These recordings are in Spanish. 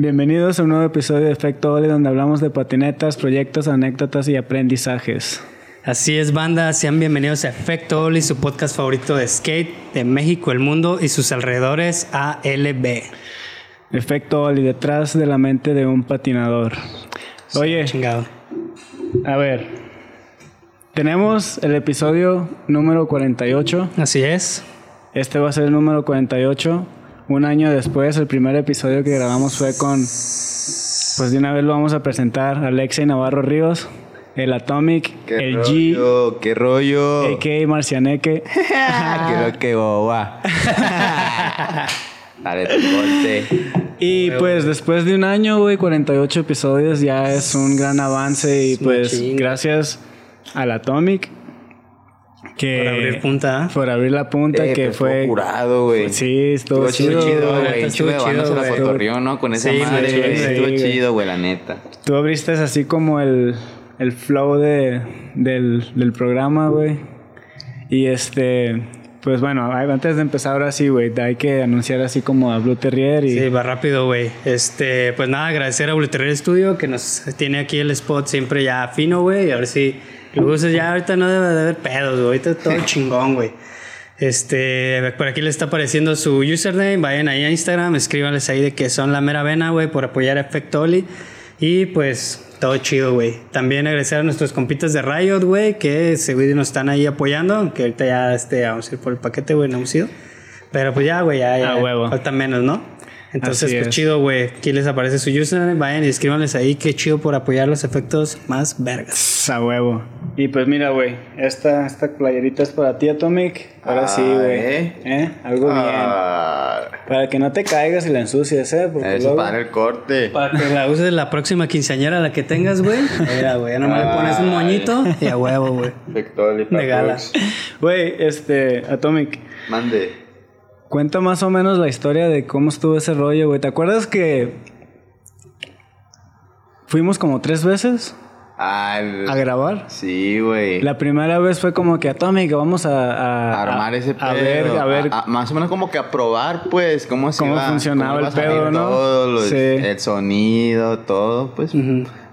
Bienvenidos a un nuevo episodio de Efecto Oli donde hablamos de patinetas, proyectos, anécdotas y aprendizajes. Así es, banda, sean bienvenidos a Efecto Oli, su podcast favorito de skate de México, el mundo y sus alrededores, ALB. Efecto Oli, detrás de la mente de un patinador. Oye, Chingado. a ver, tenemos el episodio número 48. Así es. Este va a ser el número 48. Un año después, el primer episodio que grabamos fue con. Pues de una vez lo vamos a presentar: Alexei Navarro Ríos, el Atomic, ¿Qué el rollo? ¿Qué rollo? G, a.k.a. Marcianeque. Creo que boba. Dale. Y pues después de un año, güey, 48 episodios, ya es un gran avance. Y Es pues gracias al Atomic. Que, Por abrir punta. ¿eh? Por abrir la punta, Eh, que pero fue. estuvo curado, güey. Sí, estuvo, Estuvo chido, chido, güey. Estuvo Chido chido, güey. cotorreó, ¿no? Con esa Sí, madre, güey. sí, Estuvo chido, güey, la neta. Tú abriste así como el, el flow de, del, del programa, güey. Y este, pues bueno, antes de empezar ahora sí, güey, hay que anunciar así como a Blue Terrier y Sí, va rápido, güey. Este, pues nada, agradecer a Blue Studio que nos tiene aquí el spot siempre ya fino, güey. Y a ver si luces ya ahorita no debe de haber pedos, güey. Ahorita todo chingón, güey. Este, por aquí le está apareciendo su username. Vayan ahí a Instagram, escríbanles ahí de que son la mera vena, güey, por apoyar a Efecto Oli. Y pues todo chido, güey. También agradecer a nuestros compitas de Riot, güey, que seguro nos están ahí apoyando. Aunque ahorita ya este, vamos a ir por el paquete, güey, no hemos ido. Pero pues ya, güey, ya, ya. Huevo. Falta menos, ¿no? Entonces, pues es. chido, güey. Aquí les aparece su username. Vayan y escríbanles ahí. Qué chido por apoyar los efectos más vergas. a huevo. Y pues mira, güey, esta, esta playerita es para ti, Atomic. Ahora Ah, sí, güey. ¿eh? ¿Eh? Algo Ah, bien. Para que no te caigas y la ensucies, ¿eh? Porque Eso luego- para el corte. Para que la uses la próxima quinceañera, la que tengas, güey. Mira, güey. Ya nomás le pones un moñito y a huevo, güey. De gala. Güey, este, Atomic. Mande. Cuenta más o menos la historia de cómo estuvo ese rollo, güey. ¿Te acuerdas que fuimos como tres veces el- a grabar? Sí, güey. La primera vez fue como que Atomic, vamos a, a- armar a- ese pedo. A ver, a ver. a- más o menos como que a probar, pues, cómo se Cómo iba- funcionaba cómo iba el pedo, ¿no? Todo, lo- Sí. el sonido, todo, pues.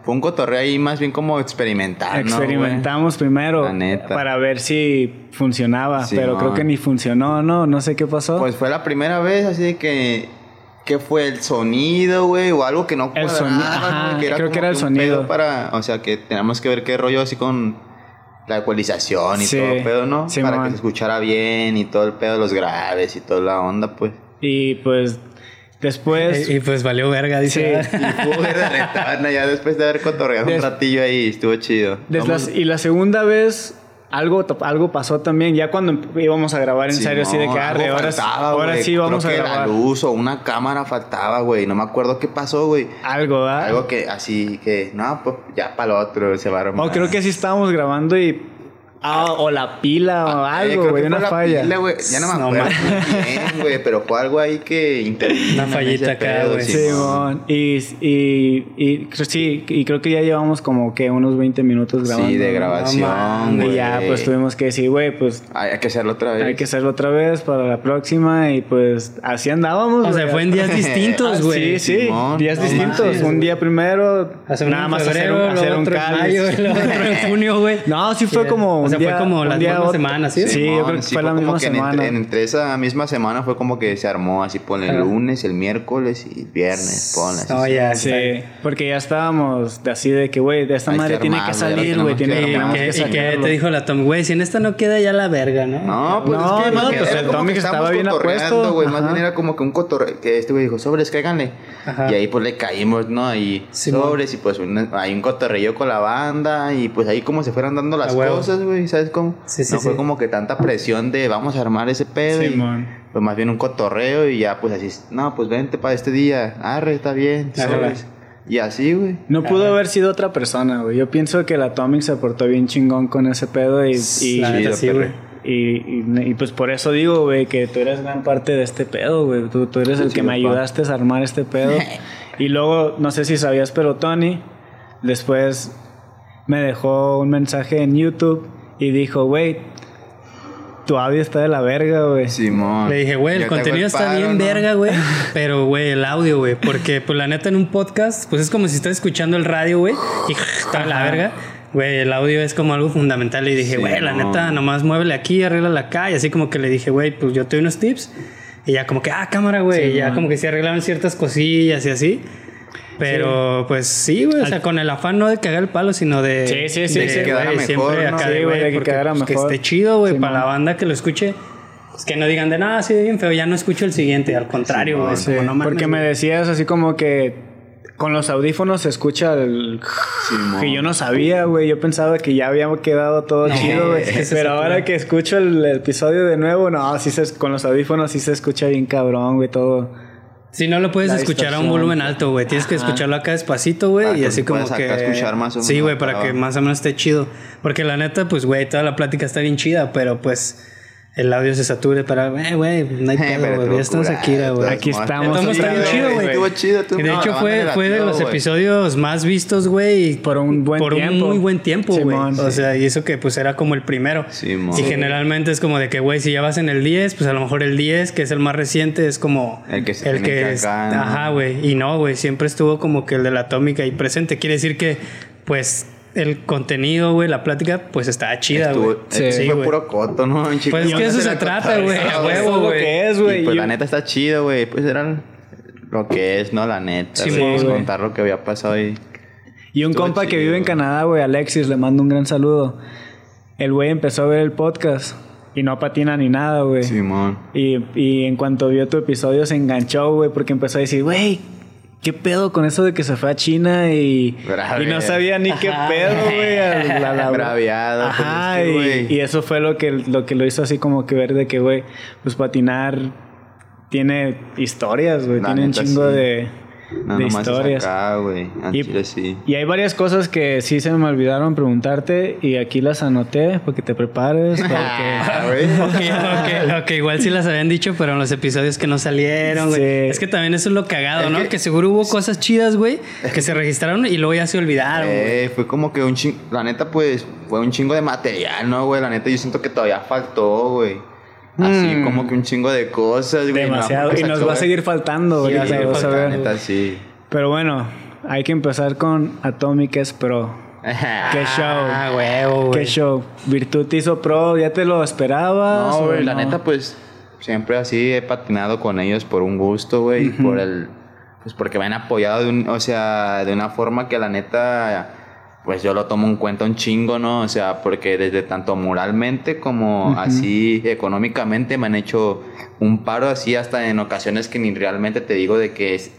Fue un cotorreo ahí más bien como experimental, ¿no, güey? experimentamos primero La neta. para ver si funcionaba, Sí, pero creo que ni funcionó, ¿no? No sé qué pasó. Pues fue la primera vez, así de que... ¿Qué fue el sonido, güey? O algo que no El cuadraba, creo que era el sonido. Para, o sea, que teníamos que ver qué rollo así con la ecualización y Sí, todo el pedo, ¿no? sí, para que se escuchara bien y todo el pedo, los graves y toda la onda, pues. Y pues después... Y, y, pues valió verga, dice. Sí. Y pudo ver de retana ya después de haber cotorreado Des- un ratillo ahí, estuvo chido. La- y la segunda vez algo, algo pasó también, ya cuando íbamos a grabar en serio, así de que arre, ahora, sí- faltaba, ahora güey. sí vamos Creo a que grabar. la luz o una cámara faltaba, güey. No me acuerdo qué pasó, güey. Algo, ¿verdad? Algo que así que, no, pues ya para lo otro se va a armar. O creo que sí estábamos grabando y... Ah, o la pila o Eh, algo, güey, una falla. pila, güey. Ya no me acuerdo bien, güey, pero fue algo ahí que intervino Una fallita acá, güey. Simón. Simón. Y, y, y sí, y creo que ya llevamos como que unos 20 minutos grabando. Sí, de grabación, mames, Y güey. ya, pues tuvimos que decir, güey, pues Hay que hacerlo otra vez. hay que hacerlo otra vez para la próxima. Y pues así andábamos. O sea, güey. fue en días distintos, Ah, güey. Sí, sí, Simón. días No distintos. un güey. día primero, nada más hacer un, hacer un otro en cáliz. mayo, otro en junio, güey. No, sí fue como O sea, día, fue como mismas otro. semanas, ¿sí? Sí, yo creo que sí, fue la como misma que semana. Entre, entre esa misma semana fue como que se armó así, ponle el lunes, el miércoles y el viernes, ponle así. No, ya, Sí, porque ya estábamos de así de que, güey, de esta Hay que madre tiene que salir, güey, tiene que, que Y tenemos que, que y que sacarlo. te dijo la Tom, güey, si en esta no queda ya la verga, ¿no? No, pues No, es que no, más bien pues era el como Tommy que estaba bien apuesto. güey. Más bien era como que un cotorreo. Que este güey dijo, sobres, cáiganle. Ajá. Y ahí pues le caímos, ¿no? Ahí Simón. sobres y pues hay un cotorreo con la banda. Y pues ahí como se fueron dando las cosas, güey. ¿Sabes cómo? Sí, sí, no fue sí. como que tanta presión de vamos a armar ese pedo. y, pues más bien un cotorreo y ya pues así, no, pues vente para este día. Arre, está bien. Sobres. Y así, güey. No pudo haber sido otra persona, güey. Yo pienso que el Atomic se portó bien chingón con ese pedo y... y La neta, sí, güey. Y, y- y, pues por eso digo, güey, que tú eres gran parte de este pedo, güey. Tú, tú eres el que me ayudaste a armar este pedo. y luego, no sé si sabías, pero Tony después me dejó un mensaje en YouTube y dijo, güey, tu audio está de la verga, güey. Simón. Le dije, güey, el contenido está paro, bien ¿no? verga, güey. Pero, güey, el audio, güey. Porque, pues, la neta, en un podcast, pues es como si estás escuchando el radio, güey. Y está de la verga. Güey, el audio es como algo fundamental. Y dije, Sí, güey, la no. neta, nomás muévele aquí, arréglala acá. Y así como que le dije, güey, pues yo te doy unos tips. Y ya como que, ah, cámara, güey. Sí, y ya man. como que se arreglaron ciertas cosillas y así. Pero, pues sí, güey. O sea, con el afán no de cagar el palo, sino de. Sí, sí, sí, de, sí. güey, quedara mejor, siempre ¿no? acá Sí, de, güey, güey, de que quedara pues, mejor. Que esté chido, güey, Sí, para la banda que lo escuche. Es que no digan de nada, sí, bien feo, ya no escucho el siguiente. Al contrario, güey. No porque me decías así como que con los audífonos se escucha el... Simón. Que yo no sabía, güey. Yo pensaba que ya había quedado todo No, chido, güey. que Pero ahora que escucho el, episodio de nuevo, no, sí se, con los audífonos sí se escucha bien cabrón, güey, todo. Si no lo puedes La escuchar a un volumen alto, güey. Tienes que escucharlo acá despacito, güey. Y así como que. escuchar más o Sí, menos güey, para para que más o menos esté chido. Porque la neta, pues, güey, toda la plática está bien chida, pero pues. El audio se sature para, eh, güey, no hay Eh, pedo, güey. Ya estamos aquí, güey. Aquí estamos. Está bien chido, güey. Estuvo chido. estuvo- Y de no, hecho fue, fue de los episodios más vistos, güey. Por un buen por tiempo. un muy buen tiempo, güey. Simón. O sea, y eso que pues era como el primero. Simón. y generalmente es como de que, güey, si ya vas en el 10, pues a lo mejor el 10, que es el más reciente, es como El que se tiene que es- acá, ¿no? Ajá, güey. Y no, güey, siempre estuvo como que el de la atómica ahí presente. Quiere decir que, pues, el contenido, güey, la plática, pues está chida, güey. es que Sí, fue puro coto, ¿no? Chico, Pues es que eso se trata, güey, a huevo, güey. que es, Y güey. pues Yo- la neta está chido, güey. Pues era lo que es, ¿no? La neta. Sí, güey, güey. contar lo que había pasado ahí. Y un Estuvo compa que vive en. Canadá, güey, Alexis, le mando un gran saludo. El güey empezó a ver el podcast y no patina ni nada, güey. Simón. Y, y en cuanto vio tu episodio se enganchó, güey, porque empezó a decir, güey, ¿qué pedo con eso de que se fue a China y, no sabía ni qué Ajá, pedo, güey? la- la- Braviado, pues, Ajá, y, y eso fue lo que, lo que lo hizo así como que ver de que, güey, pues patinar tiene historias, güey, tiene un chingo sí. de, No, de historias. acá, Y- chile sí. Y hay varias cosas que sí se me olvidaron preguntarte y aquí las anoté porque te prepares. Ah, Porque... güey. Ok, ok, ok, igual sí las habían dicho, pero en los episodios que no salieron, güey. Sí. Es que también eso es lo cagado, Es ¿no? que- Que... seguro hubo cosas chidas, güey, que se registraron y luego ya se olvidaron, güey. Eh, fue como que un chingo, la neta pues fue un chingo de material, ¿no, güey? La neta yo siento que todavía faltó, güey. Así Mm. como que un chingo de cosas, güey. Demasiado. No, Y nos va a seguir faltando, Sí, ahorita, va a ver. Neta sí. Pero bueno, hay que empezar con Atomic S Pro. Qué show. Ah, huevo, Qué güey. show. Virtud te hizo pro, ¿ya te lo esperabas? No, güey, la no? neta pues siempre así he patinado con ellos por un gusto, güey, y por el pues porque me han apoyado de un, o sea, de una forma que la neta pues yo lo tomo en cuenta un chingo, ¿no? O sea, porque desde tanto moralmente como así económicamente me han hecho un paro así hasta en ocasiones que ni realmente te digo de que es-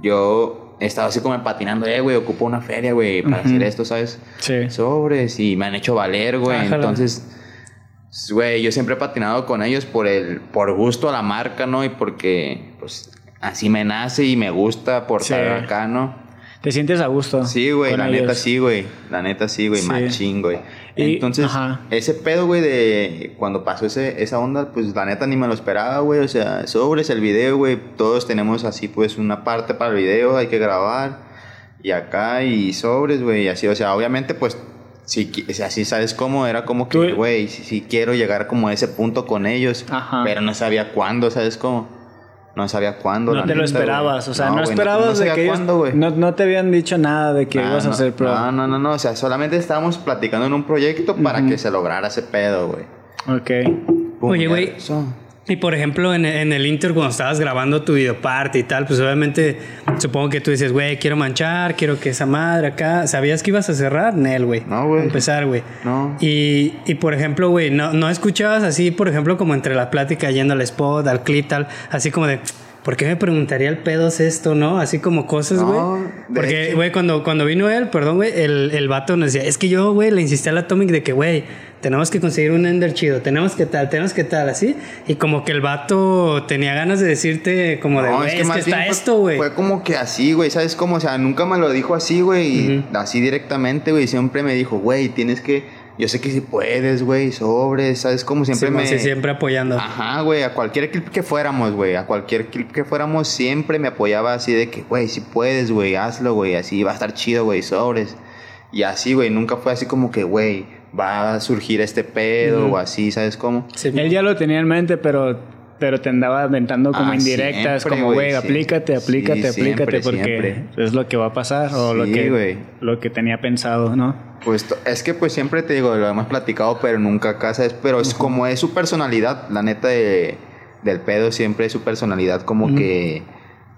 yo he estado así como patinando, eh, güey, ocupo una feria, güey, para hacer esto, ¿sabes? Sí. sobres y me han hecho valer, güey. Entonces, güey, yo siempre he patinado con ellos por el por gusto a la marca, ¿no? Y porque pues así me nace y me gusta por Sí. estar acá, ¿no? ¿Te sientes a gusto? Sí, güey, la ellos? neta sí, güey. La neta sí, güey, Sí. machín, güey. Entonces, ajá. ese pedo, güey, de cuando pasó ese, esa onda, pues la neta ni me lo esperaba, güey. O sea, sobres el video, güey. Todos tenemos así, pues, una parte para el video, hay que grabar. Y acá, y sobres, güey. Y así, o sea, obviamente, pues, si, así sabes cómo, era como que, güey, si, si quiero llegar como a ese punto con ellos. Ajá. Pero no sabía cuándo, ¿sabes cómo? No sabía cuándo. No la te lo neta, esperabas, o sea, no, esperabas no de que ellos cuándo, güey. no, no te habían dicho nada de que Ah, ibas a ser pro. No, no, no, no, o sea, solamente estábamos platicando en un proyecto para que se lograra ese pedo, güey. Ok. Pum, Oye, güey. Y por ejemplo, en, en el Inter, cuando estabas grabando tu videoparte y tal, pues obviamente supongo que tú dices, güey, quiero manchar, quiero que esa madre acá. ¿Sabías que ibas a cerrar? Nel, güey. No, güey. Empezar, güey. No. Y, y por ejemplo, güey, no, no escuchabas así, por ejemplo, como entre la plática yendo al spot, al clip, tal, así como de. ¿Por qué me preguntaría el pedos esto, no? Así como cosas, güey. No, Porque, güey, cuando, cuando vino él, perdón, güey, el, el vato nos decía, es que yo, güey, le insistí al Atomic de que, güey, tenemos que conseguir un Ender chido, tenemos que tal, tenemos que tal, así. Y como que el vato tenía ganas de decirte, como de, güey, es que, está fue- esto, güey. Fue como que así, güey, ¿sabes cómo? O sea, nunca me lo dijo así, güey, y así directamente, güey. Siempre me dijo, güey, tienes que. Yo sé que si puedes, güey, sobre, ¿sabes cómo? Siempre Sí, me. sí, siempre apoyando. Ajá, güey, a cualquier clip que fuéramos, güey, a cualquier clip que fuéramos, siempre me apoyaba así de que, güey, si puedes, güey, hazlo, güey, así va a estar chido, güey, sobres. Y así, güey, nunca fue así como que, güey, va a surgir este pedo o así, ¿sabes cómo? Sí, Él ya lo tenía en mente, pero, pero te andaba aventando como Ah, indirectas, siempre, como, güey, aplícate, aplícate, Sí, aplícate, siempre, porque siempre. es lo que va a pasar o lo que lo que tenía pensado, ¿no? Pues es que pues siempre te digo, lo hemos platicado, pero nunca acá, ¿sabes? Pero es como es su personalidad, la neta de, del pedo siempre es su personalidad como que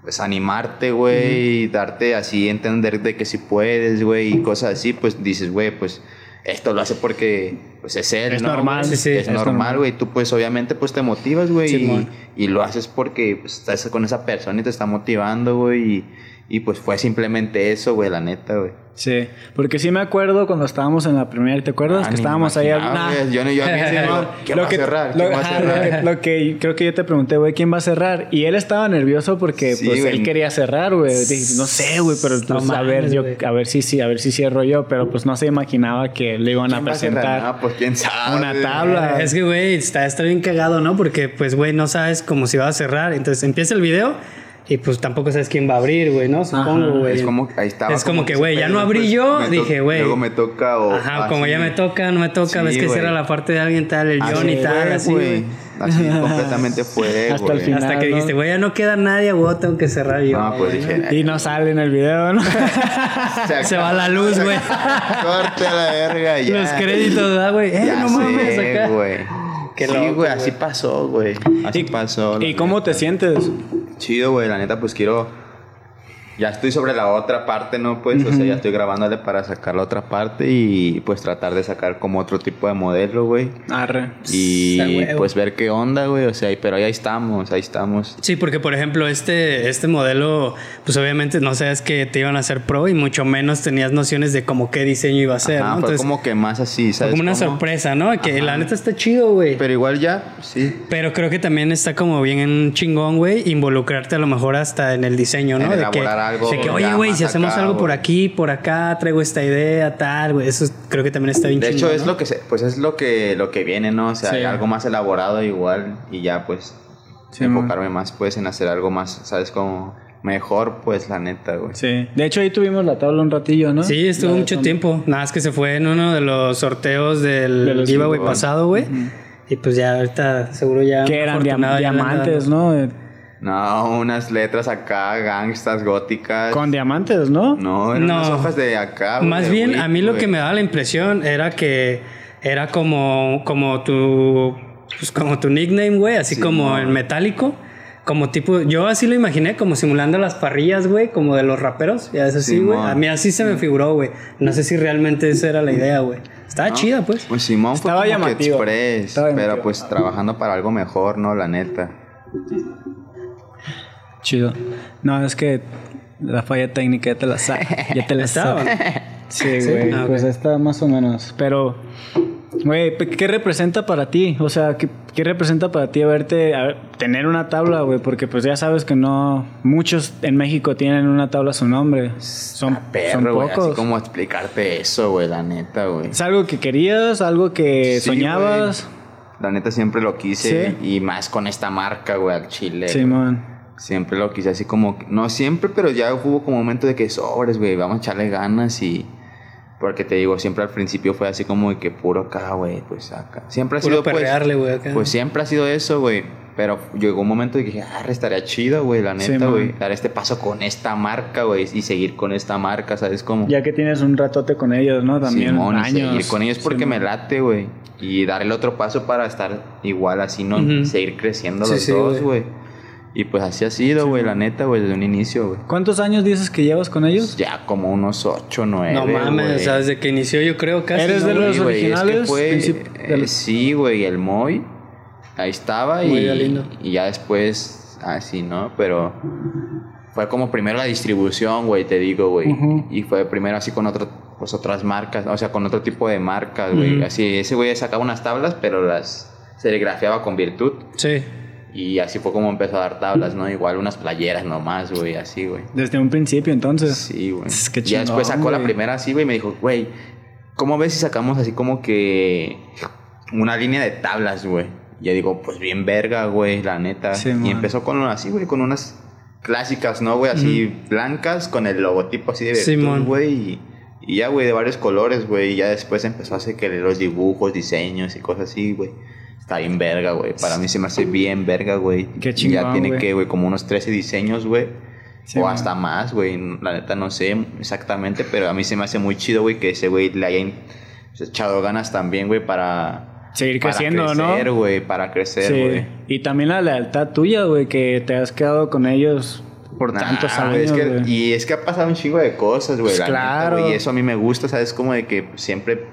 pues animarte, güey, darte así entender de que si puedes, güey, y cosas así, pues dices, güey, pues esto lo hace porque pues es él, Es ¿no? normal, sí, sí, es, es normal. güey, tú pues obviamente pues te motivas, güey, Simón. y, y lo haces porque pues, estás con esa persona y te está motivando, güey, y, y pues fue simplemente eso, güey, la neta, güey. Sí, porque sí me acuerdo cuando estábamos en la primera, ¿te acuerdas? Ah, que estábamos ahí güey. Yo, no- yo a mí sí, no, ¿quién Lo va que- a cerrar? Lo, ¿Quién va a cerrar? que, lo que creo que yo te pregunté, güey, ¿quién va a cerrar? Y él estaba nervioso porque Sí, pues él quería cerrar, güey. Dije, No sé, güey, pero No pues, a ver, yo, a ver si sí, a ver si cierro yo, pero pues no se imaginaba que le iban a ¿Quién va a presentar No, pues quién sabe. una tabla. Es que, güey, está, está bien cagado, ¿no? Porque, pues, güey, no sabes cómo se va a cerrar. Entonces empieza el video y, pues, tampoco sabes quién va a abrir, güey, ¿no? Supongo, güey. Es como, ahí estaba. Es como que, güey, ya no abrí pues, yo, to- dije, güey. Luego me toca o. Ajá, como así. ya me toca, no me toca, Sí, ves que cierra la parte de alguien tal, el John y tal, así. Así completamente fue, Hasta el güey. final. Hasta que ¿no? dijiste, güey, ya no queda nadie, güey, tengo que cerrar yo. No, pues dije. Y no sale en el video, ¿no? Se va la luz, güey. Corte la verga, ya. Los créditos, ¿verdad, güey? Eh, no mames, acá. Qué sí, güey, así pasó, güey. Así ¿Y- pasó. ¿Y cómo te sientes? Chido, güey, la neta, pues quiero. Ya estoy sobre la otra parte, ¿no? Pues, o sea, ya estoy grabándole para sacar la otra parte y pues tratar de sacar como otro tipo de modelo, güey. Arre. Y pues ver qué onda, güey. O sea, pero ahí estamos, ahí estamos. Sí, porque por ejemplo, este, este modelo, pues obviamente no sabes que te iban a hacer pro y mucho menos tenías nociones de como qué diseño iba a ser, Ajá, ¿no? fue Entonces, como que más así, ¿sabes? como una cómo? sorpresa, ¿no? Que Ajá. la neta está chido, güey. Pero, Pero igual ya, sí. creo que también está como bien en chingón, güey, involucrarte a lo mejor hasta en el diseño, ¿no? En de que, algo que, oye, güey, si hacemos acá, algo por aquí, por acá, traigo esta idea, tal, güey. Eso es- creo que también está bien De hecho, es ¿no? lo que se, pues es lo que lo que viene, ¿no? O sea, Sí. algo más elaborado igual y ya pues Sí, enfocarme más pues en hacer algo más, ¿sabes? Como mejor, pues la neta, güey. Sí. De hecho, ahí tuvimos la tabla un ratillo, ¿no? Sí, estuvo La mucho tiempo. Nada más que se fue en uno de los sorteos del De los giveaway giveaway. pasado, güey. Y pues ya ahorita seguro ya. Que eran diam- diamantes. ¿no? No, unas letras acá, gangstas, góticas. Con diamantes, ¿no? No, eran No. unas hojas de acá, güey, Más de bien, Wick, a mí lo que me daba la impresión era que era como, como tu. Pues como tu nickname, güey, así Sí, como no. en metálico. Como tipo, yo así lo imaginé, como simulando las parrillas, güey, como de los raperos. Ya es así, güey. A mí así se me figuró, güey. No sé si realmente esa era la idea, güey. Estaba ¿no? chida, pues. Pues Simón fue Estaba como llamativo. que express, Estaba pero llamativo. pues trabajando para algo mejor, ¿no? La neta. Chido. No, es que la falla técnica ya te la sabes. Ya te la ¿Estaba? sabes. Sí, güey. Ah. Pues está más o menos. Pero, güey, ¿qué representa para ti? O sea, ¿qué, qué representa para ti verte, a ver, tener una tabla, güey? Porque pues ya sabes que no... Muchos en México tienen una tabla a su nombre. Son, Ah, perro, son güey, pocos. Así como explicarte eso, güey, la neta, güey. ¿Es algo que querías? ¿Algo que Sí, soñabas? güey. La neta siempre lo quise Sí. y más con esta marca, güey, al chile. Simón. Siempre lo quise así como, no siempre, pero ya hubo como un momento de que sobres, güey, vamos a echarle ganas y... Porque te digo, siempre al principio fue así como de que puro acá, güey, pues acá. Siempre ha Puro sido pues... perrearle, güey, acá. Pues siempre ha sido eso, güey. Pero llegó un momento de que dije, ah, estaría chido, güey, la neta, güey. dar este paso con esta marca, güey, y seguir con esta marca, ¿sabes cómo? Ya que tienes un ratote con ellos, ¿no? También Simón, y años. seguir con ellos porque Simón. me late, güey. Y dar el otro paso para estar igual así, ¿no? Seguir creciendo Sí, los sí, dos, güey. Y pues así ha sido, güey, la neta, güey, desde un inicio, güey. ¿Cuántos años dices que llevas con ellos? Ya como unos 8, 9. no mames, o sea, desde que inició yo creo casi. ¿Eres ¿no, de los originales? fue, eh, del- sí, güey, el Moy. Ahí estaba Muy y, lindo. y ya después, así, ¿no? Pero fue como primero la distribución, güey, te digo, güey. Y fue primero así con otro, pues otras marcas, o sea, con otro tipo de marcas, güey. Así, ese güey sacaba unas tablas, pero las serigrafiaba con virtud. Sí. Y así fue como empezó a dar tablas, ¿no? Igual unas playeras nomás, güey, así, güey. Desde un principio, entonces. Sí, güey. Es que Y ya después sacó la primera así, güey, y me dijo, güey, ¿cómo ves si sacamos así como que una línea de tablas, güey? Y yo digo, pues bien verga, güey, la neta. Sí, y man. empezó con una así, güey, con unas clásicas, ¿no, güey? Así blancas, con el logotipo así de güey. Y Y ya, güey, de varios colores, güey. Y ya después empezó a hacer que los dibujos, diseños y cosas así, güey. Está bien verga, güey. Para mí se me hace bien verga, güey. Qué chingón, Ya tiene güey. que, güey, como unos 13 diseños, güey. Sí, o man. hasta más, güey. La neta no sé exactamente, pero a mí se me hace muy chido, güey, que ese güey le haya echado ganas también, güey, para... Seguir para creciendo, ¿no? crecer, güey, para crecer, Sí. güey. Y también la lealtad tuya, güey, que te has quedado con ellos por Nah, tantos güey, años, es que- güey. y es que ha pasado un chingo de cosas, güey. Pues neta, claro. güey, y eso a mí me gusta, ¿sabes? Como de que siempre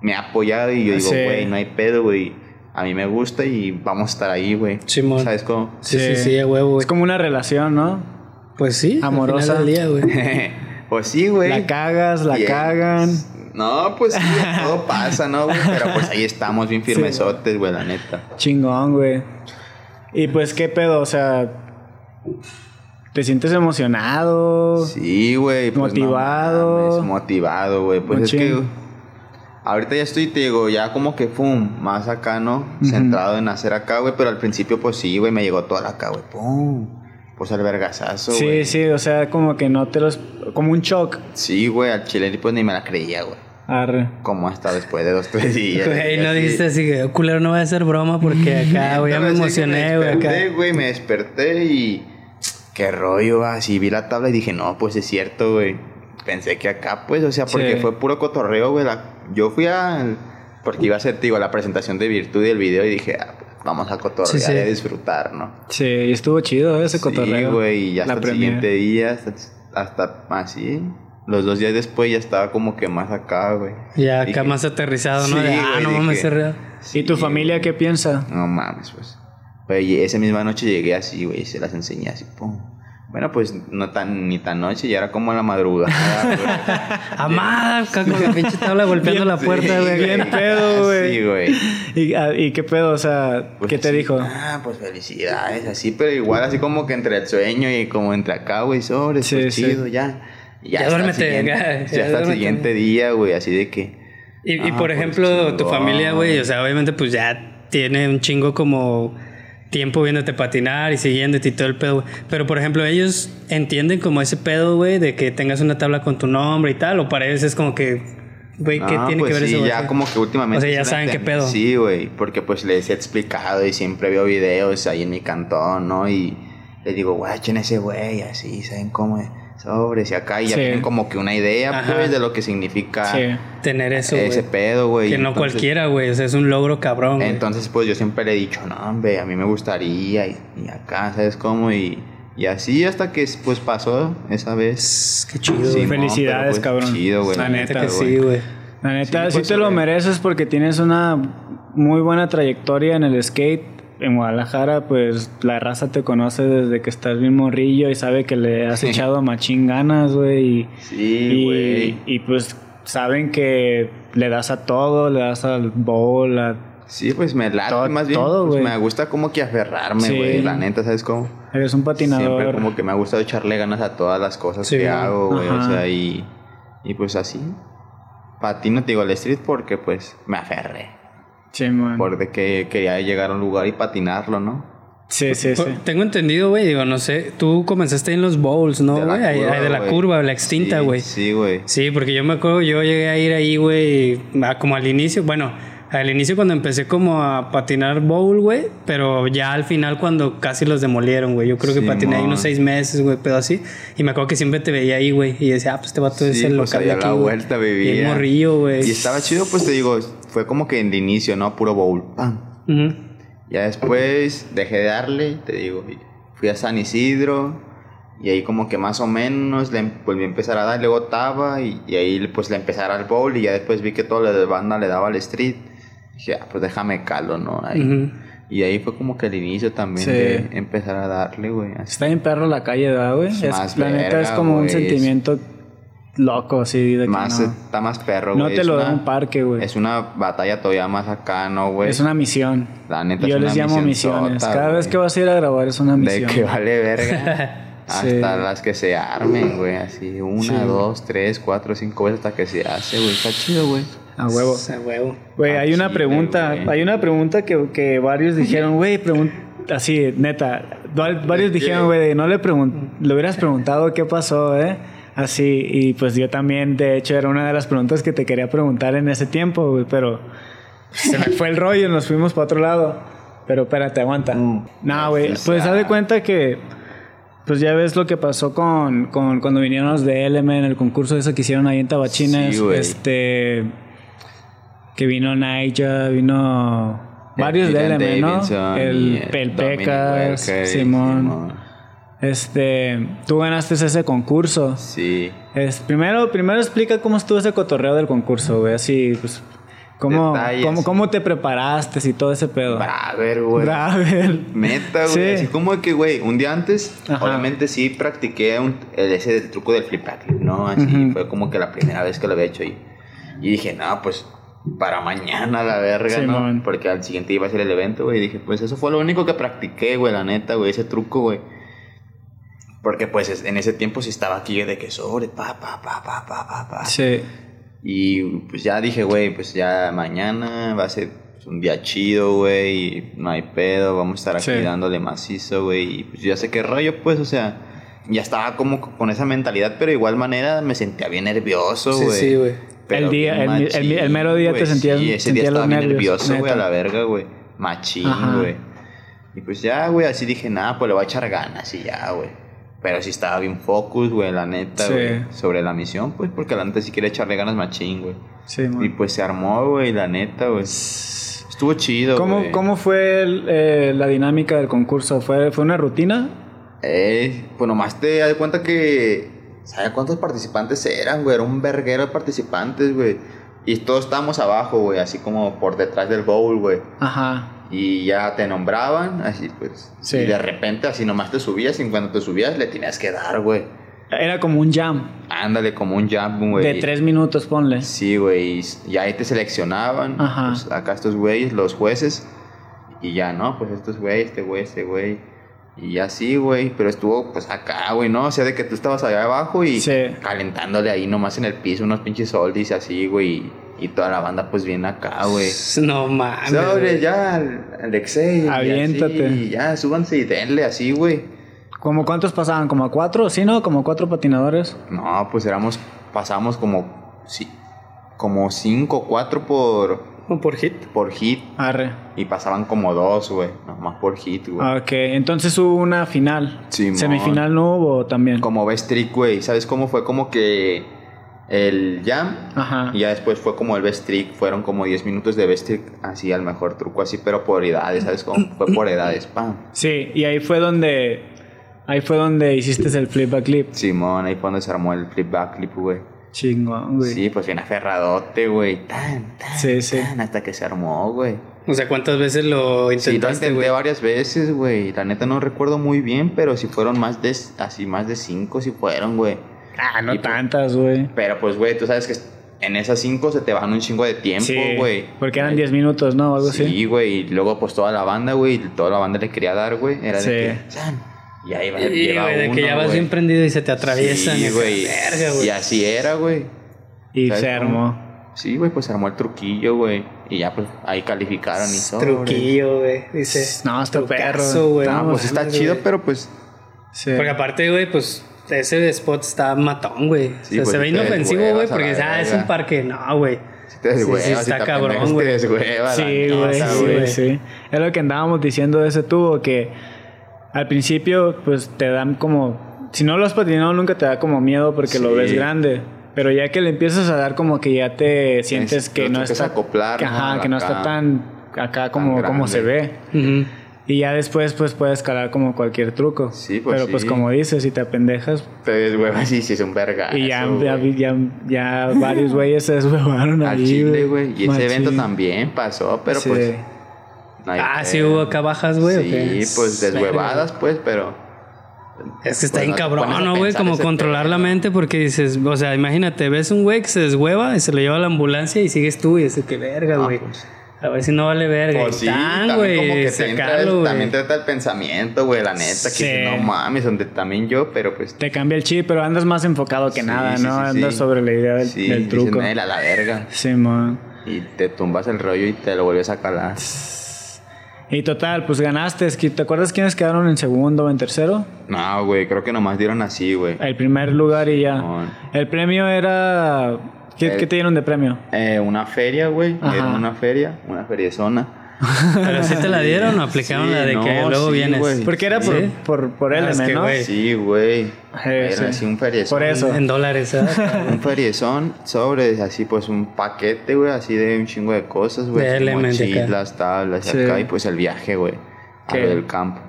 me ha apoyado y yo digo, Sí. güey, no hay pedo, güey. A mí me gusta y vamos a estar ahí, güey. Simón. ¿Sabes cómo? Sí, sí, sí, huevo, güey. Es como una relación, ¿no? Pues sí, Amorosa. Al final del día, güey. pues sí, güey. La cagas, la es- cagan. No, pues sí, todo pasa, ¿no, güey? Pero pues ahí estamos bien firmesotes, güey, la neta. Chingón, güey. Y pues, ¿qué pedo? O sea, ¿te sientes emocionado? Sí, güey. pues, no Motivado. mames, motivado, güey. Pues es Machín. que ahorita ya estoy, te digo, ya como que pum, más acá, ¿no? Centrado en hacer acá, güey. Pero al principio, pues sí, güey, me llegó toda acá, güey. Pum. Pues el vergazazo, Sí, güey. sí, o sea, como que no te los... Como un shock. Sí, güey, al chile pues ni me la creía, güey. Arre. Como hasta después de dos, tres días. Güey, no dijiste así que, "Oh, culero, no voy a hacer broma porque acá, güey, ya me emocioné, güey, Me desperté, güey, me desperté y. Qué rollo. Así vi la tabla y dije, no, pues es cierto, güey. Pensé que acá, pues, o sea, porque Sí. fue puro cotorreo, güey. la- Yo fui a. Porque iba a ser, digo, la presentación de virtud y el video y dije, ah, pues, vamos a cotorrear Sí, sí. y a disfrutar, ¿no? Sí, estuvo chido ese Sí, cotorreo. güey, y ya hasta el siguiente día, hasta, hasta así. Los dos días después ya estaba como que más acá, güey. Ya acá Dije, más aterrizado, ¿no? Sí, De, ah, güey, no mames, dije, es real. ¿Y tu sí, familia güey. qué piensa? No mames, pues. Y esa misma noche llegué así, güey, y se las enseñé así, pum. Bueno, pues no tan ni tan noche, ya era como a la madrugada, güey. Amada, con la pinche tabla golpeando la puerta, güey. bien pedo, güey. Sí, güey. ¿Y, ah, ¿Y qué pedo? O sea, Pues ¿qué te dijo? Ah, pues felicidades, así, pero igual así como que entre el sueño y como entre acá, güey, sobre, Sí, pues sí. chido, ya. Ya duérmete, ya ya hasta el siguiente día, güey, así de que... Y, y Ah, por pues, ejemplo, tu familia, güey, o sea, obviamente pues ya tiene un chingo como tiempo viéndote patinar y siguiéndote y todo el pedo, güey. Pero por ejemplo, ellos entienden como ese pedo, güey, de que tengas una tabla con tu nombre y tal, o para ellos es como que, güey, ¿qué Ah, tiene pues que ver sí, eso? ya como que últimamente... O sea, ya saben qué pedo. Sí, güey, porque pues les he explicado y siempre veo videos ahí en mi cantón, ¿no? Y les digo, guachen ese güey, así, ¿saben cómo es? Sobres y acá, y ya Sí. tienen como que una idea, Ajá. pues, de lo que significa Sí. Tener eso, ese güey. pedo, güey. Que no Entonces- cualquiera, güey, es un logro cabrón, güey. Entonces, pues yo siempre le he dicho, no, hombre, a mí me gustaría, y, y acá, ¿sabes cómo? Y, y así hasta que pues pasó esa vez. Qué chido, Sí, güey. no, Felicidades, pero, pues, cabrón. Chido, güey. La la neta que sí, güey. La neta, Sí, sí, pues, te lo mereces porque tienes una muy buena trayectoria en el skate. En Guadalajara, pues la raza te conoce desde que estás bien morrillo y sabe que le has echado machín ganas, güey. Y, Sí, güey. y, y, pues saben que le das a todo, le das al bowl, a- Sí, pues me late Todo- más bien. todo, pues, me gusta como que aferrarme, Sí. güey. La neta, ¿sabes cómo? eres un patinador. Siempre como que me ha gustado echarle ganas a todas las cosas Sí, que hago, güey. O sea, y, y pues así. Patino, te digo, al street porque pues me aferré. Sí, man. Porque que quería llegar a un lugar y patinarlo, ¿no? Sí, sí, sí. Pues, Tengo entendido, güey, digo, no sé, tú comenzaste en los bowls, ¿no, De güey? Ahí- ahí De la curva, la extinta, Sí, güey. Sí, güey. Sí, porque yo me acuerdo, yo llegué a ir ahí, güey, a- como al inicio, bueno, al inicio cuando empecé como a patinar bowl, güey, pero ya al final cuando casi los demolieron, güey. Yo creo que patiné ahí unos seis meses, güey, pero así. Y me acuerdo que siempre te veía ahí, güey, y decía, ah, pues este vato es Sí, el pues, local de aquí, la vuelta Y vivía. el morrillo, güey. Y estaba chido, pues te digo, fue como que en el inicio, ¿no? Puro bowl. Pam. Ya después dejé de darle, te digo, y fui a San Isidro y ahí como que más o menos le em- volví a empezar a dar, luego Taba y, y ahí pues le empezar al bowl y ya después vi que toda la banda le daba al street. Dije, ah, pues déjame calo, ¿no? Ahí. Ujú. Y ahí fue como que el inicio también Sí. de empezar a darle, güey. Está bien perro la calle, ¿verdad, güey? Es- la neta es como un es- sentimiento loco, así, de que Más, no. está más perro, No te Es lo da un parque, güey. Es una batalla todavía más acá, ¿no, güey? Es una misión. La neta Yo es les una llamo misión misiones. sota, Cada vez que vas a ir a grabar es una De misión. que vale verga. Sí. Hasta las que se armen, güey. Así, una, Sí. dos, tres, cuatro, cinco veces hasta que se hace, güey. Está chido, güey. A huevo. A huevo. Güey, hay una pregunta, hay una pregunta que, que varios dijeron, güey, pregun- así, neta, va- varios ¿De dijeron, güey, no le le hubieras preguntado qué pasó, ¿eh? Así, y pues yo también, de hecho, era una de las preguntas que te quería preguntar en ese tiempo, güey, pero se me fue el rollo, nos fuimos para otro lado. Pero espérate, aguanta. Mm. No, güey, Pues, pues ah. haz de cuenta que, pues ya ves lo que pasó con, con cuando vinieron los de LM en el concurso ese que hicieron ahí en Tabachines. Sí, este, que vino Naija, vino varios de LM, ¿no? El, el el Dominic Pecas, Walker y Simón. Simón. Este, tú ganaste ese concurso. Sí. Es, primero, primero explica cómo estuvo ese cotorreo del concurso, güey. Así, pues, cómo, Detalles. cómo, cómo te preparaste y todo ese pedo. Braver, güey. Bravo. Neta, güey. Sí. Así como que, güey, un día antes, Ajá. obviamente sí practiqué un- el, ese truco del flip backflip, ¿no? Así fue como que la primera vez que lo había hecho y, y dije, no, pues para mañana la verga, Simón. ¿no? Porque al siguiente iba a ser el evento, güey. Y dije, pues eso fue lo único que practiqué, güey, la neta, güey, ese truco, güey. Porque pues es- en ese tiempo sí estaba aquí de que sobre, pa, pa, pa, pa, pa, pa, pa. Sí. Y pues ya dije, güey, pues ya mañana va a ser pues, un día chido, güey, no hay pedo, vamos a estar aquí Sí. dándole macizo, güey, y pues ya sé qué rollo, pues, o sea, ya estaba como con esa mentalidad, pero de igual manera me sentía bien nervioso, Sí, güey. sí, güey. Pero El día- bien el- el- machín, el mero día te güey, sentías- Sí, ese sentías día estaba bien nervios, nervioso, güey, a la verga, güey. Machín, güey. Y pues ya, güey, así dije, nada, pues le voy a echar ganas y ya, güey. Pero sí estaba bien focus, güey, la neta, Sí. güey, sobre la misión, pues, porque la neta sí quiere echarle ganas machín, güey. Sí, Y man. pues se armó, güey, la neta, güey. Estuvo chido, ¿Cómo, güey. ¿Cómo fue el- eh, la dinámica del concurso? ¿Fue, ¿Fue una rutina? Eh, pues nomás te das cuenta que... ¿Sabes cuántos participantes eran, güey? Era un verguero de participantes, güey. Y todos estábamos abajo, güey, así como por detrás del bowl, güey. Ajá. Y ya te nombraban, así pues. Sí. Y de repente así nomás te subías y cuando te subías le tenías que dar, güey. Era como un jam Ándale, como un jump, güey. de tres minutos, ponle. Sí, güey. Y ahí te seleccionaban. Ajá. pues, acá estos güeyes, los jueces. Y ya, ¿no? Pues estos güeyes, este güey, este güey. Y así, güey. Pero estuvo, pues acá, güey, ¿no? O sea, de que tú estabas allá abajo y Sí. calentándole ahí nomás en el piso unos pinches oldies así, güey. Y, toda la banda, pues bien acá, güey. No mames. Sobre, ya, Alexei. y Aviéntate. así, Y ya, súbanse y denle así, güey. ¿Como cuántos pasaban? ¿Como a cuatro? ¿Sí, no? ¿Como cuatro patinadores? No, pues éramos, pasamos como, sí, como cinco, cuatro por, O por hit. por hit. Arre. Y pasaban como dos, güey. Nomás por hit, güey. Ok, entonces hubo una final. Simón. Semifinal no hubo también. Como best trick, güey. ¿Sabes cómo fue? Como que el jam. Ajá. Y ya después fue como el best trick. Fueron como 10 minutos de best trick. Así, al mejor truco, así, pero por edades. ¿Sabes cómo? Fue por edades, pam. Sí, y ahí fue donde. Ahí fue donde hiciste el flip back clip. Simón, ahí fue donde se armó el flip back clip, güey. Chingón, güey. Sí, pues bien aferradote, güey. Tan, tan, Sí, sí. tan, hasta que se armó, güey. O sea, ¿cuántas veces lo Sí, lo intentaste, intenté güey? varias veces, güey. La neta no recuerdo muy bien, pero si fueron más de, así, más de cinco, si fueron, güey. Ah, no y pues- tantas, güey. Pero pues, güey, tú sabes que en esas cinco se te van un chingo de tiempo, Sí, güey. porque eran 10 minutos, ¿no? Algo así. Sí, güey. Y luego, pues toda la banda, güey. y Toda la banda le quería dar, güey. Era Sí. de que. "San", Y ahí va, Y, lleva güey, de que ya vas bien prendido y se te atraviesan. Sí, y güey. Y así era, güey. Y ¿Sabes se cómo? armó. Sí, güey, pues se armó el truquillo, güey. Y ya, pues ahí calificaron y sobre. Truquillo, güey. Dice. No, está perro. güey. No, pues está chido, pero pues. Sí. Porque aparte, güey, pues ese spot está matón, güey. Sí, o sea, pues, se ve inofensivo, güey, porque ah, es un parque. No, güey. Si te Sí, deshuevas, sí, está cabrón, güey. Te deshuevas, Sí, güey, sí, sí. Es lo que andábamos diciendo de ese tubo, que al principio, pues te dan como. Si no lo has patinado, nunca te da como miedo porque lo Sí. ves grande. Pero ya que le empiezas a dar, como que ya te sientes Es- que lo no está. acoplar, que, ¿no? ajá, que no está tan acá como, como grande. se ve. Ujú. Y ya después, pues puedes escalar como cualquier truco. Sí, pues, Pero pues como dices, si te apendejas. Te deshuevas y si es un verga. y ya, ya, ya, ya varios güeyes se deshuevaron Al ahí. chile, güey. Y ese evento también pasó, pero Sí. pues. no Ah, sí hubo acá bajas, güey. ¿o Sí, qué? pues deshuevadas, pues, pero. Es que está Pues, bien no cabrón, ¿no, güey? Como controlar pedo. la mente porque dices, o sea, imagínate, ves un güey que se deshueva y se lo lleva a la ambulancia y sigues tú y es de que verga, No, güey. pues. A ver si no vale verga. Pues y sí, tan, también como que te entra, sacarlo, el, güey. también te entra el pensamiento, güey, la neta, que Sí. dices, no mames, donde también yo, pero pues. Te cambia el chip, pero andas más enfocado que Sí, nada, sí, ¿no? sí, andas sí. sobre la idea del, Sí, del truco. Dicen, "Él a la verga. Sí, man. Y te tumbas el rollo y te lo vuelves a calar. Y total, pues ganaste. Es que, ¿Te acuerdas quiénes quedaron en segundo o en tercero? No, güey, creo que nomás dieron así, güey. El primer lugar y ya. Simón. El premio era... ¿Qué, qué te dieron de premio? Eh, una feria, güey. Una feria, una feriezona. Pero si te la dieron o aplicaron Sí, la de que luego sí, vienes. Porque era por, por, por Ah, es LM, que, ¿no? güey. Sí, güey. Eh, Era sí. así un feriezón. Por eso. En dólares, ¿eh? Un feriezón sobre, así pues un paquete, güey, así de un chingo de cosas, güey. Mochilas, tablas, Sí. acá, y pues el viaje, güey. A lo del campo.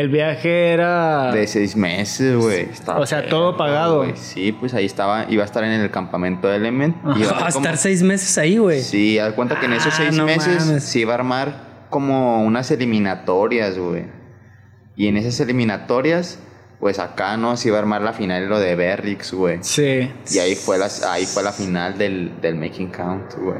El viaje era... De seis meses, güey. O sea, todo pagado. güey. Sí, pues ahí estaba, iba a estar en el campamento de Element. y iba a como- estar seis meses ahí, güey. Sí, haz cuenta que en esos Ah, seis no meses mames. se iba a armar como unas eliminatorias, güey. Y en esas eliminatorias, pues acá, ¿no? Se iba a armar la final lo de Berrix, güey. Sí. Y ahí fue la, ahí fue la final del, del Making Count, güey.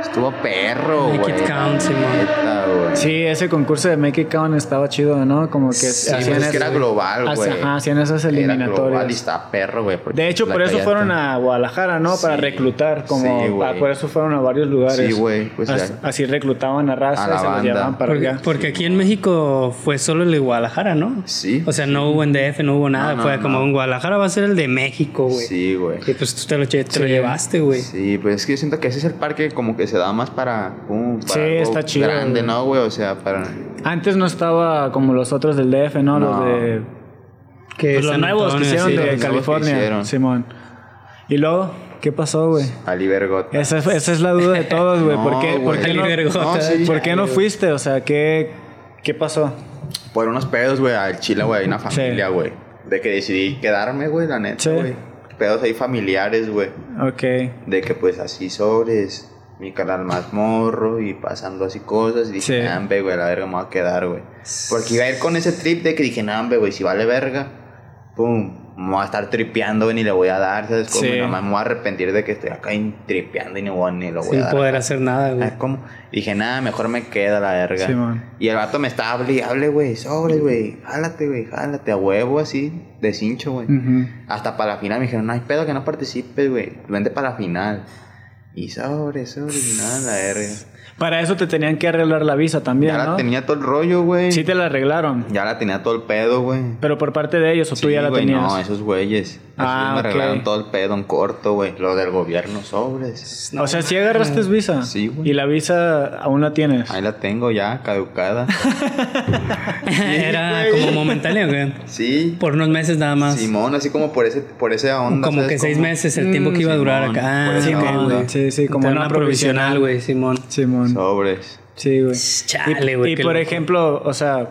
Estuvo perro, güey. Make it count, güey. Sí, ese concurso de Make It Count estaba chido, ¿no? Como que Sí, hacían pues es que era global, güey. Ajá, hacían esas Era global y eliminatorias. está perro, güey. De hecho, por eso fueron está- a Guadalajara, ¿no? Para Sí. reclutar, como Sí, güey. ah, por eso fueron a varios lugares. Sí, güey, pues, As- ya. así reclutaban a raza A la y se los llevaban para Porque, allá. porque aquí en México fue solo el de Guadalajara, ¿no? Sí. O sea, no hubo en DF, no hubo nada. No, no, fue como no. en Guadalajara va a ser el de México, güey. Sí, güey. Y pues tú te lo, te lo Sí. llevaste, güey. Sí, pues es que yo siento que ese es el parque como que se da más para, uh, para Sí, algo está chido, grande, güey. ¿no, güey? O sea, para... Antes no estaba como los otros del DF, ¿no? No. Los de... Que pues los nuevos que hicieron de California, hicieron. Simón. Y luego, ¿qué pasó, güey? Ali Vergota. Esa, es- esa es la duda de todos, güey. ¿Por qué, por qué no, sí, ¿por qué no fuiste? O sea, ¿qué, qué pasó? Por unos pedos, güey, al Chile, güey, hay una familia, güey. De que decidí quedarme, güey, la neta, Sí. güey. Pedos ahí familiares, güey. Ok. De que pues así sobres, mi canal más morro y pasando así cosas. Y dije, Sí. nah, hombre, güey, la verga me voy a quedar, güey. Porque iba a ir con ese trip de que dije, nah, hombre, güey, si vale verga, pum, me voy a estar tripeando, güey, ni le voy a dar, ¿sabes? Como Sí. nada más me voy a arrepentir de que estoy acá tripeando y ni, voy- ni lo voy Sin a dar. poder hacer nada, güey. Ah, ¿Cómo? Dije, nada, mejor me queda la verga. Y el vato me estaba hable y hable, güey, sobre, güey, jálate, güey, jálate a huevo así, de cincho, güey. Hasta para la final me dijeron, no hay pedo que no participes, güey, vente para la final. Y sobre, sobre, y nada, la verga. Para eso te tenían que arreglar la visa también, Ya ¿no? la tenía todo el rollo, güey. Sí te la arreglaron. Ya la tenía todo el pedo, güey. Pero por parte de ellos, o tú Sí, ya la güey, tenías. No, esos güeyes. Ah, me ok. arreglaron todo el pedo en corto, güey. Lo del gobierno sobres. o sea, si agarraste visa. Sí, güey. Y la visa aún la tienes. Ahí la tengo ya, caducada. Era güey. como momentáneo, güey. sí. Por unos meses nada más. Simón, así como por ese, por esa onda. como ¿sabes que seis cómo? meses el tiempo que iba a durar Simón, acá. Ah, onda. güey. Sí, sí, como una provisional. güey, Simón. Simón. Sobres. Sí, güey. Chale, Y- güey, Y, por loco. ejemplo, o sea,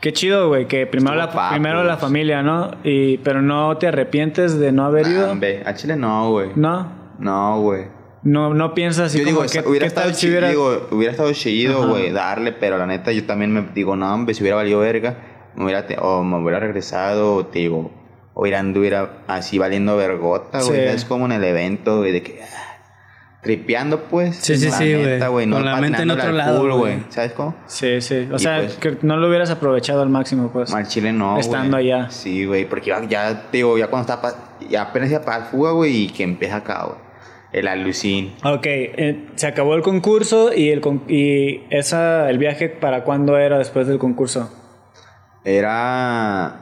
qué chido, güey, que primero, Estuvo la, papo, primero la familia, ¿no? Y, pero no te arrepientes de no haber ido. Nah, hombre, a Chile no, güey. No. No, güey. No, no piensas así Yo como digo, que, hubiera ¿qué estado tal si chido, hubiera... digo, hubiera estado chido, güey, darle, pero la neta yo también me digo, no, hombre, si hubiera valido verga, me hubiera, te- o me hubiera regresado, o te digo, o hubiera anduviera así valiendo vergota, güey, Sí. es como en el evento, güey, de que, ah, tripeando, pues. Sí, sí, sí, güey. neta, Con no la mente en otro al lado, güey. ¿sabes cómo? Sí, sí. O Y sea, pues- que no lo hubieras aprovechado al máximo, pues. Al Chile no, Estando allá. Sí, güey, porque iba- ya, te digo, ya cuando estaba, pa- ya apenas iba para la fuga, güey, y que empieza acá, güey, el alucin. Ok, eh, se acabó el concurso y el con- y esa el viaje para cuándo era después del concurso. Era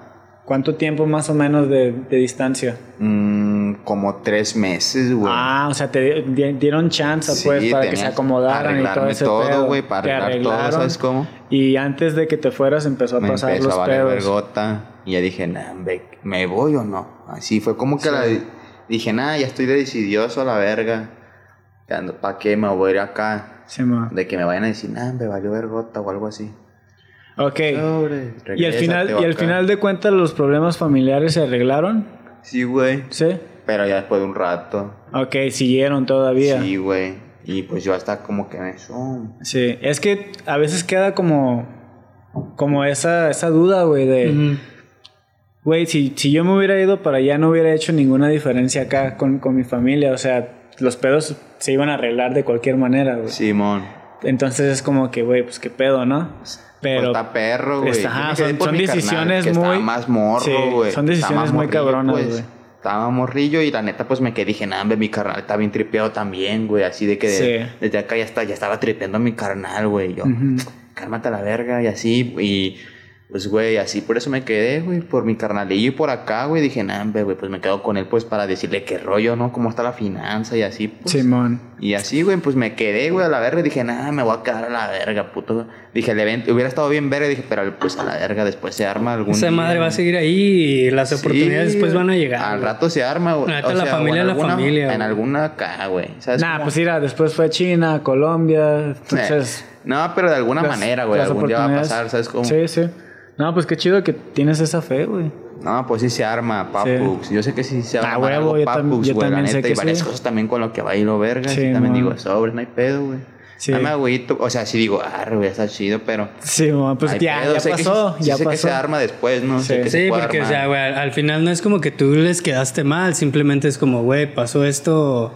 ¿Cuánto tiempo más o menos de, de distancia? mm, como tres meses, güey. Ah, o sea, te di- di- dieron chance Sí, pues para que se acomodaran y todo ese todo, güey, para Te arreglar todo, arreglaron, ¿sabes cómo? Y antes de que te fueras empezó a me pasar empezó los a valer pedos. vergota y ya dije, nah, ¿me voy o no? Así fue como que Sí. la dije, nada, ya estoy decidioso a la verga. ¿Para qué me voy a ir acá? Sí, ma. De que me vayan a decir, nah, me valió vergota o algo así. Ok. Sobre, Y al final, y al final de cuentas los problemas familiares se arreglaron. Sí, güey. ¿Sí? Pero ya después de un rato. Ok, siguieron todavía. Sí, güey. Y pues yo hasta como que me... "Oh". Sí, es que a veces queda como como esa, esa duda, güey, de, güey, si, si yo me hubiera ido para allá no hubiera hecho ninguna diferencia acá con, con mi familia, o sea, los pedos se iban a arreglar de cualquier manera, güey. Simón. Entonces es como que, güey, pues qué pedo, ¿no? Pero Pues está perro, güey. Está- son- son carnal, decisiones muy- más morro, Sí, güey. son decisiones muy morrillo, cabronas, pues. güey. Estaba morrillo y la neta pues me quedé dije, hombre, mi carnal está bien tripeado también, güey. Así de que de- desde acá ya, está, ya estaba tripeando a mi carnal, güey. Yo, cálmate a la verga y así. Y pues, güey, así por eso me quedé, güey, por mi carnalillo y por acá, güey. Dije, hombre, güey, pues me quedo con él, pues para decirle qué rollo, ¿no? Cómo está la finanza y así, pues. Simón. Y así, güey, pues me quedé, güey, a la verga. Y dije, nah, me voy a quedar a la verga, puto. Dije, el evento hubiera estado bien verga. Dije, pero pues a la verga, después se arma algún. Esa día, madre va a seguir ahí y las Sí, oportunidades después van a llegar. Al güey. rato se arma, güey. Neta, la familia o en la alguna- familia, En alguna acá, güey. ¿Sabes Nah, cómo? pues mira, después fue China, Colombia, entonces... Eh, No, pero de alguna las- manera, güey. Algún día va a pasar, ¿sabes cómo? Sí, sí. No, pues qué chido que tienes esa fe, güey. No, pues sí se arma, Papux. Yo sé que sí se Ah, arma huevo, algo yo tam- Papux, yo güey. La también sé que y varias sí. cosas también con lo que va a ir lo verga. Sí, Sí, también digo, sobre, no hay pedo, güey. Sí. No me agüito. O sea, sí digo, ah, güey, está chido, pero. Sí, mo, pues ya, pedo. ya Sé que pasó, sí- sí ya sé que pasó. se arma después, ¿no? Sé Sí. que se Sí, puede porque, o armar. sea, güey, al, al final no es como que tú les quedaste mal, simplemente es como, güey, pasó esto.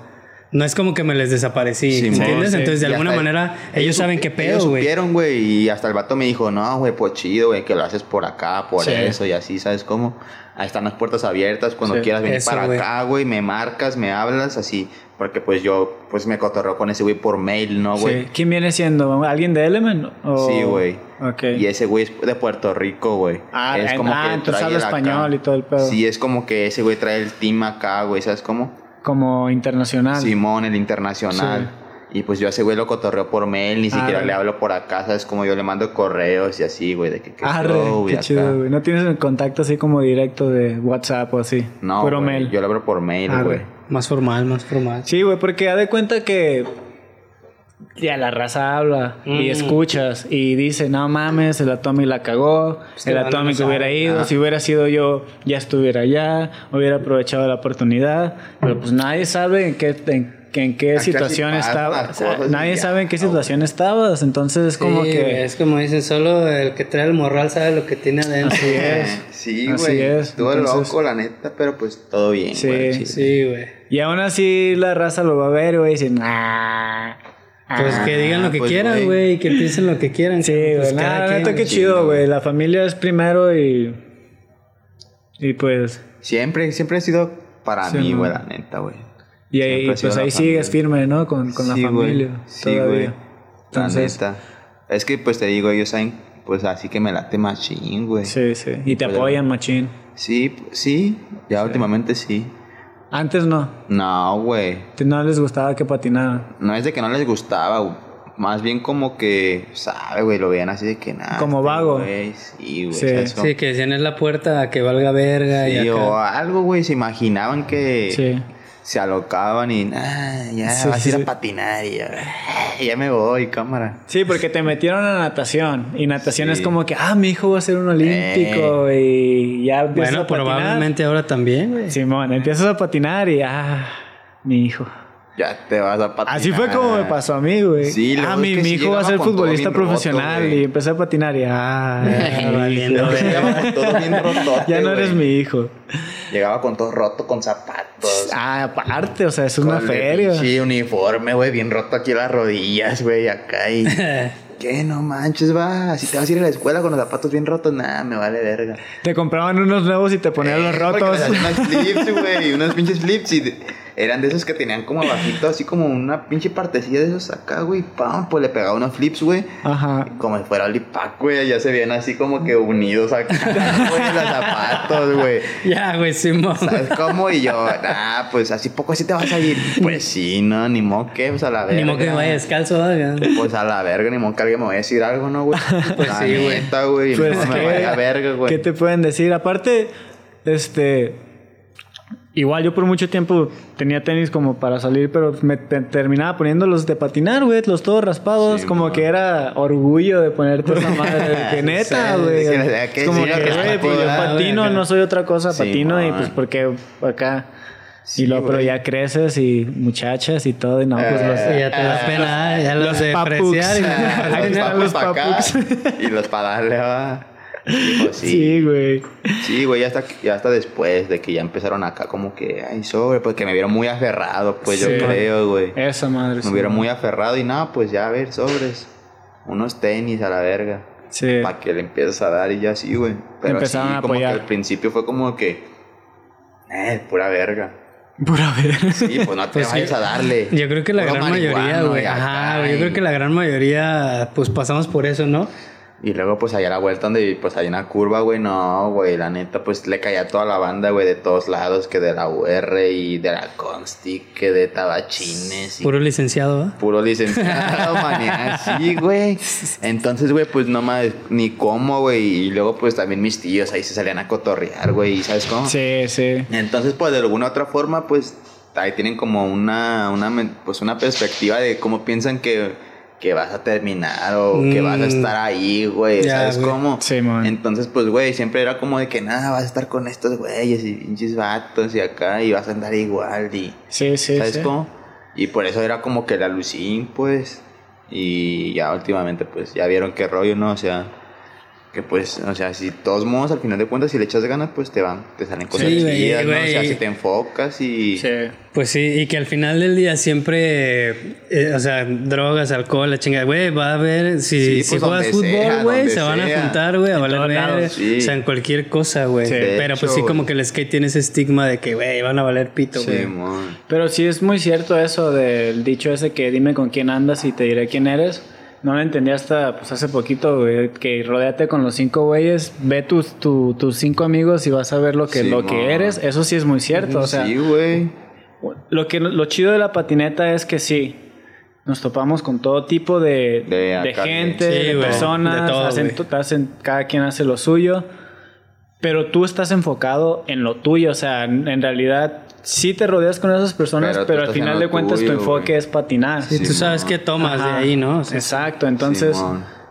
No es como que me les desaparecí, Simón, ¿entiendes? sí. Entonces, de Y alguna manera, ellos saben qué Ellos pedo, güey. supieron, güey, y hasta el vato me dijo, no, güey, pues chido, güey, que lo haces por acá, por Sí. eso, y así, ¿sabes cómo? Ahí están las puertas abiertas, cuando Sí. quieras venir Eso, para güey. acá, güey, me marcas, me hablas, así, porque pues yo, pues me cotorreo con ese güey por mail, ¿no, güey? Sí. ¿Quién viene siendo? ¿Alguien de Element? O- Sí, güey. Ok. Y ese güey es de Puerto Rico, güey. Ah, es como ah, que entonces trae habla el acá. español y todo el pedo. Sí, es como que ese güey trae el team acá, güey, ¿sabes cómo? Como internacional. Simón, el internacional. Y pues yo a ese güey lo cotorreo por mail, ni siquiera le hablo por acá, ¿sabes? Como yo le mando correos y así, güey, de que qué Arre, show qué chido, güey. No tienes el contacto así como directo de WhatsApp o así. No, Puro güey, mail. yo le hablo por mail, Arre. güey. Más formal, más formal. Sí, güey, porque da de cuenta que ya la raza habla y Mm. escuchas y dice, no mames, el Atomic la cagó, que el Atomic saber. hubiera ido, Ajá. si hubiera sido yo, ya estuviera allá, hubiera aprovechado la oportunidad, pero pues nadie sabe en qué, en, en qué situación así pasan estaba, las o sea, y nadie ya, sabe en qué situación estabas, entonces es como Sí, que... es como dicen, solo el que trae el morral sabe lo que tiene adentro. Así es. Sí, Así güey. es, Estuvo entonces- loco, la neta, pero pues todo bien, Sí, güey. Sí, güey. Y aún así la raza lo va a ver, güey, y dice, nah. Pues que digan lo que pues, quieran, güey. que piensen lo que quieran. Sí, pues, güey, cada nada, neta, qué chido, güey. La familia es primero y. Y pues. Siempre, siempre ha sido para Sí, mí, güey, la neta, güey. Y ahí, pues la ahí familia. sigues firme, ¿no? Con, con la Sí, güey. familia. Sí, güey. todavía. La neta. Es que, pues te digo, ellos saben, pues así que me late machín, güey. sí, sí. Y te Pues, apoyan, machín. Sí, p- sí, ya últimamente sí. Antes no. No, güey. No les gustaba que patinaran. No es de que no les gustaba, güey. Más bien como que, sabe, güey, lo veían así de que nada. Como vago. Sí, güey. Sí. Sí, que decían es la puerta a que valga verga y Sí, acá. o algo, güey, se imaginaban que Sí. Se alocaban y, ah, ya Sí, vas a ir sí. a patinar y ya, ya me voy, cámara. Sí, porque te metieron a natación. Y natación Sí. es como que, ah, mi hijo va a ser un olímpico. Y ya empiezas Bueno, a patinar. probablemente ahora también, güey. Simón, empiezas a patinar y, ah, mi hijo. Ya te vas a patinar. Así fue como me pasó a mí, güey. Sí, ah, mi, es que mi hijo va a ser futbolista roto, profesional y empecé a patinar y ah, ya no eres mi hijo. Llegaba con todo roto, con zapatos. Ah, aparte, o sea, es una feria. pinche uniforme, güey, bien roto aquí las rodillas, güey, acá y... ¿Qué? No manches, va. Si te vas a ir a la escuela con los zapatos bien rotos, nada, me vale verga. Te compraban unos nuevos y te ponían los Eh, porque rotos. unos flips, güey, unos pinches flips y de- eran de esos que tenían como abajito, así como una pinche partecilla de esos acá, güey, pam, pues le pegaba unos flips, güey. Ajá. Como si fuera Lipac, güey, ya se veían así como que unidos acá, güey, los zapatos, güey. Ya, güey, Simón. ¿Sabes cómo? Y yo, nah, pues así poco así te vas a ir. Pues sí, no, ni modo que, pues a la verga. Ni modo que me vaya descalzo, ¿verdad? Pues a la verga, ni modo que alguien me vaya a decir algo, ¿no, güey? Pues la sí, güey. Pues, no me vaya a verga, güey. ¿Qué te pueden decir? Aparte, este. Igual yo por mucho tiempo tenía tenis como para salir, pero me te- terminaba poniendo los de patinar, güey, los todos raspados, Sí, como man. que era orgullo de ponerte esa madre, de que neta, güey. como sí, que, güey, pues yo patino, no soy otra cosa, Sí, patino y pues porque acá. Sí, y luego, pero ya creces y muchachas y todo, y no, pues los. Eh, Ya te da pena, ya los, Los de. Ah, Ahí los los acá y los para darle, va. Pues Sí, sí. güey. Sí, güey, ya hasta, ya hasta después de que ya empezaron acá como que, ay, sobre, pues que me vieron muy aferrado, pues Sí. yo creo, güey. Esa madre. Me sí. vieron muy aferrado y nada, pues ya a ver, sobres. Unos tenis a la verga. Sí. Para que le empieces a dar y ya así, güey. Pero Empezaron sí, a como que apoyar. al principio fue como que, eh, pura verga. Pura ver. Sí, pues no te vayas a darle. Yo creo que la Puro gran mayoría, güey. acá, Ajá, yo creo que la gran mayoría, pues pasamos por eso, ¿no? Y luego, pues, allá a la vuelta donde, pues, hay una curva, güey, no, güey, la neta, pues, le caía a toda la banda, güey, de todos lados, que de la UR y de la Consti, que de Tabachines y Puro licenciado, ¿eh? puro licenciado, manía, sí, güey. Entonces, güey, pues, no más, ni cómo, güey, y luego, pues, también mis tíos ahí se salían a cotorrear, güey, y ¿sabes cómo? Sí, sí. Entonces, pues, de alguna otra forma, pues, ahí tienen como una, una, pues, una perspectiva de cómo piensan que, que vas a terminar o que vas a Mm. estar ahí, güey, ¿sabes güey. cómo? Sí, man. Entonces, pues, güey, siempre era como de que nada, vas a estar con estos güeyes y pinches vatos y acá y vas a andar igual y... Sí, sí, ¿Sabes sí. cómo? Y por eso era como que la lucín, pues. Y ya últimamente, pues, ya vieron qué rollo, ¿no? O sea, que pues, o sea, si todos modos, al final de cuentas, si le echas ganas, pues te van, te salen cosas Sí, chidas, ¿no? O sea, si te enfocas y... Sí. Pues sí, y que al final del día siempre, eh, o sea, drogas, alcohol, la chingada, güey, va a haber, si, Sí, si pues, juegas fútbol, güey, se van a juntar, güey, a valer o sea, en cualquier cosa, güey. Pero pues sí, como que el skate tiene ese estigma de que, güey, van a valer pito, güey. Pero sí es muy cierto eso del dicho ese que dime con quién andas y te diré quién eres. No lo entendí hasta pues, hace poquito, güey, que rodéate con los cinco güeyes, ve tus, tu- tus cinco amigos y vas a ver lo que, lo que eres. Eso sí es muy cierto. O sea, sí, güey. lo, que, lo chido de la patineta es que sí, nos topamos con todo tipo de, De gente, sí, de güey, personas, de todo, hacen- hacen- cada quien hace lo suyo, pero tú estás enfocado en lo tuyo, o sea, en, en realidad sí te rodeas con esas personas, Pero al final de cuentas tu enfoque güey. es patinar. Sí, tú sabes qué tomas Ajá. de ahí, ¿no? O sea, Exacto, entonces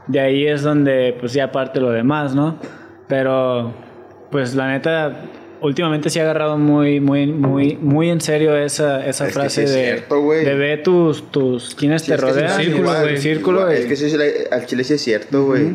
de ahí es donde pues ya parte lo demás, ¿no? Pero pues la neta últimamente sí ha agarrado muy muy muy muy en serio esa, esa Es que frase sí es de, cierto, güey. de ve tus tus quienes Sí, te rodean, círculo, güey. círculo Es que sí, al chile sí es cierto, güey.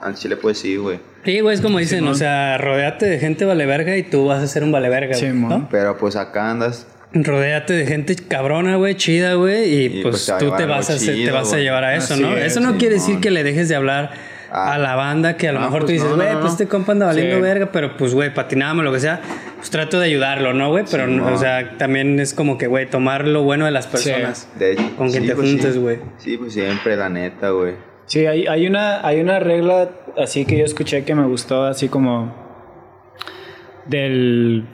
Al chile, pues sí, güey. Sí, güey, es como dicen, o sea, rodeate de gente vale verga y tú vas a ser un vale verga, Sí, güey. ¿no? Pero pues acá andas. Rodéate de gente cabrona, güey, chida, güey, y, Y, pues, pues, te tú te vas a hacer- te vas a llevar a eso, Así ¿no? es, eso no sí, quiere decir que le dejes de hablar Ah. a la banda que a lo No, mejor tú pues, dices, no, güey, no, pues este compa anda valiendo Sí. verga, pero pues, güey, patinábamos, lo que sea, pues trato de ayudarlo, ¿no, güey? Pero, Sí, o sea, también es como que, güey, tomar lo bueno de las personas. De hecho, Con quien sí, te pues, juntes, sí. güey. Sí, pues siempre, la neta, güey. Sí, hay, hay, una, hay una regla así que yo escuché que me gustó, así como del,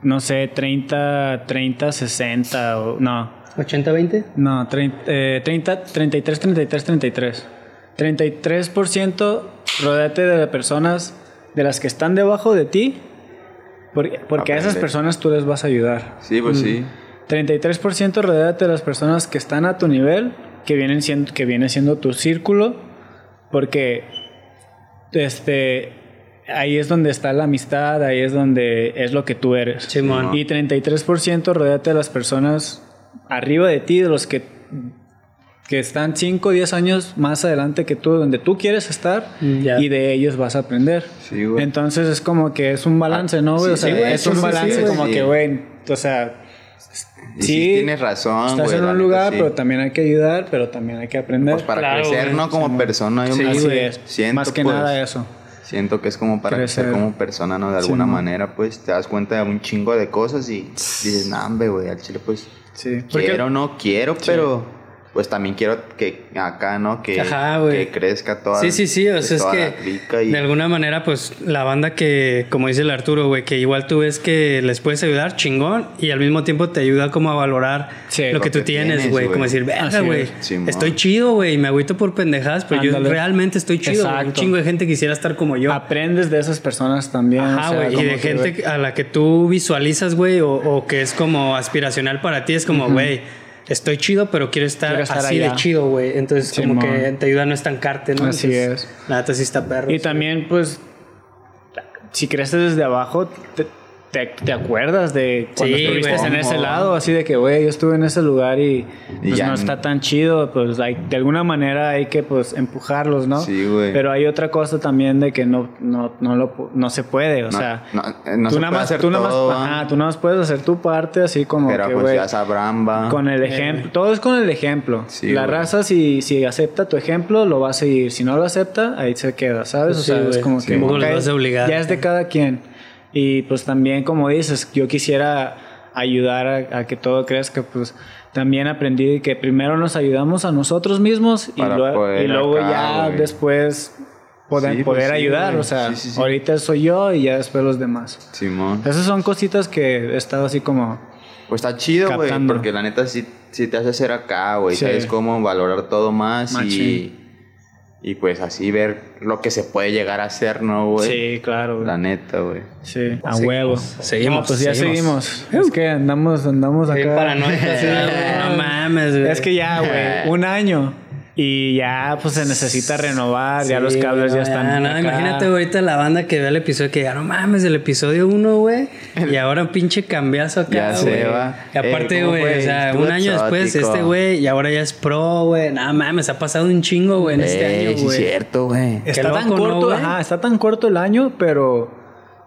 no sé, 30, 30, 60 o no, ¿80-20? no, 30, eh, 30 33, 33, 33. 33% rodéate de personas de las que están debajo de ti, porque, porque a esas personas tú les vas a ayudar. Sí, pues sí. 33% rodéate de las personas que están a tu nivel, que vienen siendo que viene siendo tu círculo, porque este ahí es donde está la amistad, ahí es donde es lo que tú eres. Simón. Y 33% rodéate de las personas arriba de ti, de los que que están 5 o 10 años más adelante que tú, donde tú quieres estar, Mm, y de ellos vas a aprender. Sí, güey. Entonces es como que es un balance, ¿no, güey? sí, o sea, sí, güey, es un balance como Sí. que, güey, o sea, Y sí, tienes razón, Estás güey. en un lugar, sí. pero también hay que ayudar, pero también hay que aprender. Pues para Claro, crecer, güey. ¿no? Como persona, yo Sí, es. siento, Más que pues, nada eso. Siento que es como para crecer, Crecer. como persona, ¿no? De Sí, alguna manera, pues te das cuenta de un chingo de cosas y dices, nah, güey, al chile, pues Sí. Porque- quiero, no quiero, pero pues también quiero que acá, ¿no? Que, Ajá, que crezca toda, Sí, sí, sí, o sea, es toda que y de alguna manera, pues la banda que, como dice el Arturo, güey, que igual tú ves que les puedes ayudar, chingón, y al mismo tiempo te ayuda como a valorar Sí, lo lo que tú que tienes, tienes, güey, como decir, verga, Así güey, es. Estoy chido, güey, y me agüito por pendejadas, pero yo realmente estoy chido, un chingo de gente quisiera estar como yo. aprendes de esas personas también. Ajá, o sea, güey, y de que, gente a la que tú visualizas, güey, o, o que es como aspiracional para ti, es como, güey, estoy chido, pero quiero estar, Quiero estar así allá. de chido, güey. Entonces, como que te ayuda a no estancarte, ¿no? Así Entonces, es. La neta sí está perro. Y sí. también, pues, si creces desde abajo, te, te, te acuerdas de cuando Sí, estuviste güey. en ese lado, así de que, güey, yo estuve en ese lugar y, Y pues ya no está tan chido, pues hay- de alguna manera hay que pues empujarlos, ¿no? Sí, güey. Pero hay otra cosa también de que no, no, no, lo, no se puede, o no, sea... no, eh, no tú se nada más, hacer tú nada más, todo, ajá, tú nada más puedes hacer tu parte así como pero que, pues güey, ya sabrán, va. con el ejemplo. Todo es con el ejemplo. Sí, la güey. raza, si, si acepta tu ejemplo, lo va a seguir. Si no lo acepta, ahí se queda, ¿sabes? O sea, es como Sí, que. Ya es de cada quien. Y pues también, como dices, yo quisiera ayudar a, a que todo crezca, pues también aprendí que primero nos ayudamos a nosotros mismos y, poder y luego acá, ya güey. después poder, Sí, pues poder sí, ayudar. O sea, Sí, ahorita soy yo y ya después los demás. Simón. Esas son cositas que he estado así como... Pues está chido, güey, porque la neta sí, te hace hacer acá, güey. Sabes cómo valorar todo más Machín. y pues así ver lo que se puede llegar a hacer, ¿no, güey? Sí, claro. güey. La neta, güey. Sí, a huevo. seguimos, No, pues ya seguimos. seguimos. Es que andamos, andamos acá. Sí, güey. No mames, güey. Es que ya, güey, un año. Y ya, pues se necesita renovar. ya los cables ya están. no, acá. imagínate ahorita la banda que ve el episodio que ya no mames el episodio 1, güey. Y ahora un pinche cambiazo acá, Ya se güey. va. Y aparte, ¿cómo güey, o sea, un año después este güey y ahora ya es pro, güey. Nada mames, ha pasado un chingo, güey, en este Ey, año, sí, güey. cierto, güey. Está tan loco, ¿no, corto, güey? ajá, está tan corto el año, pero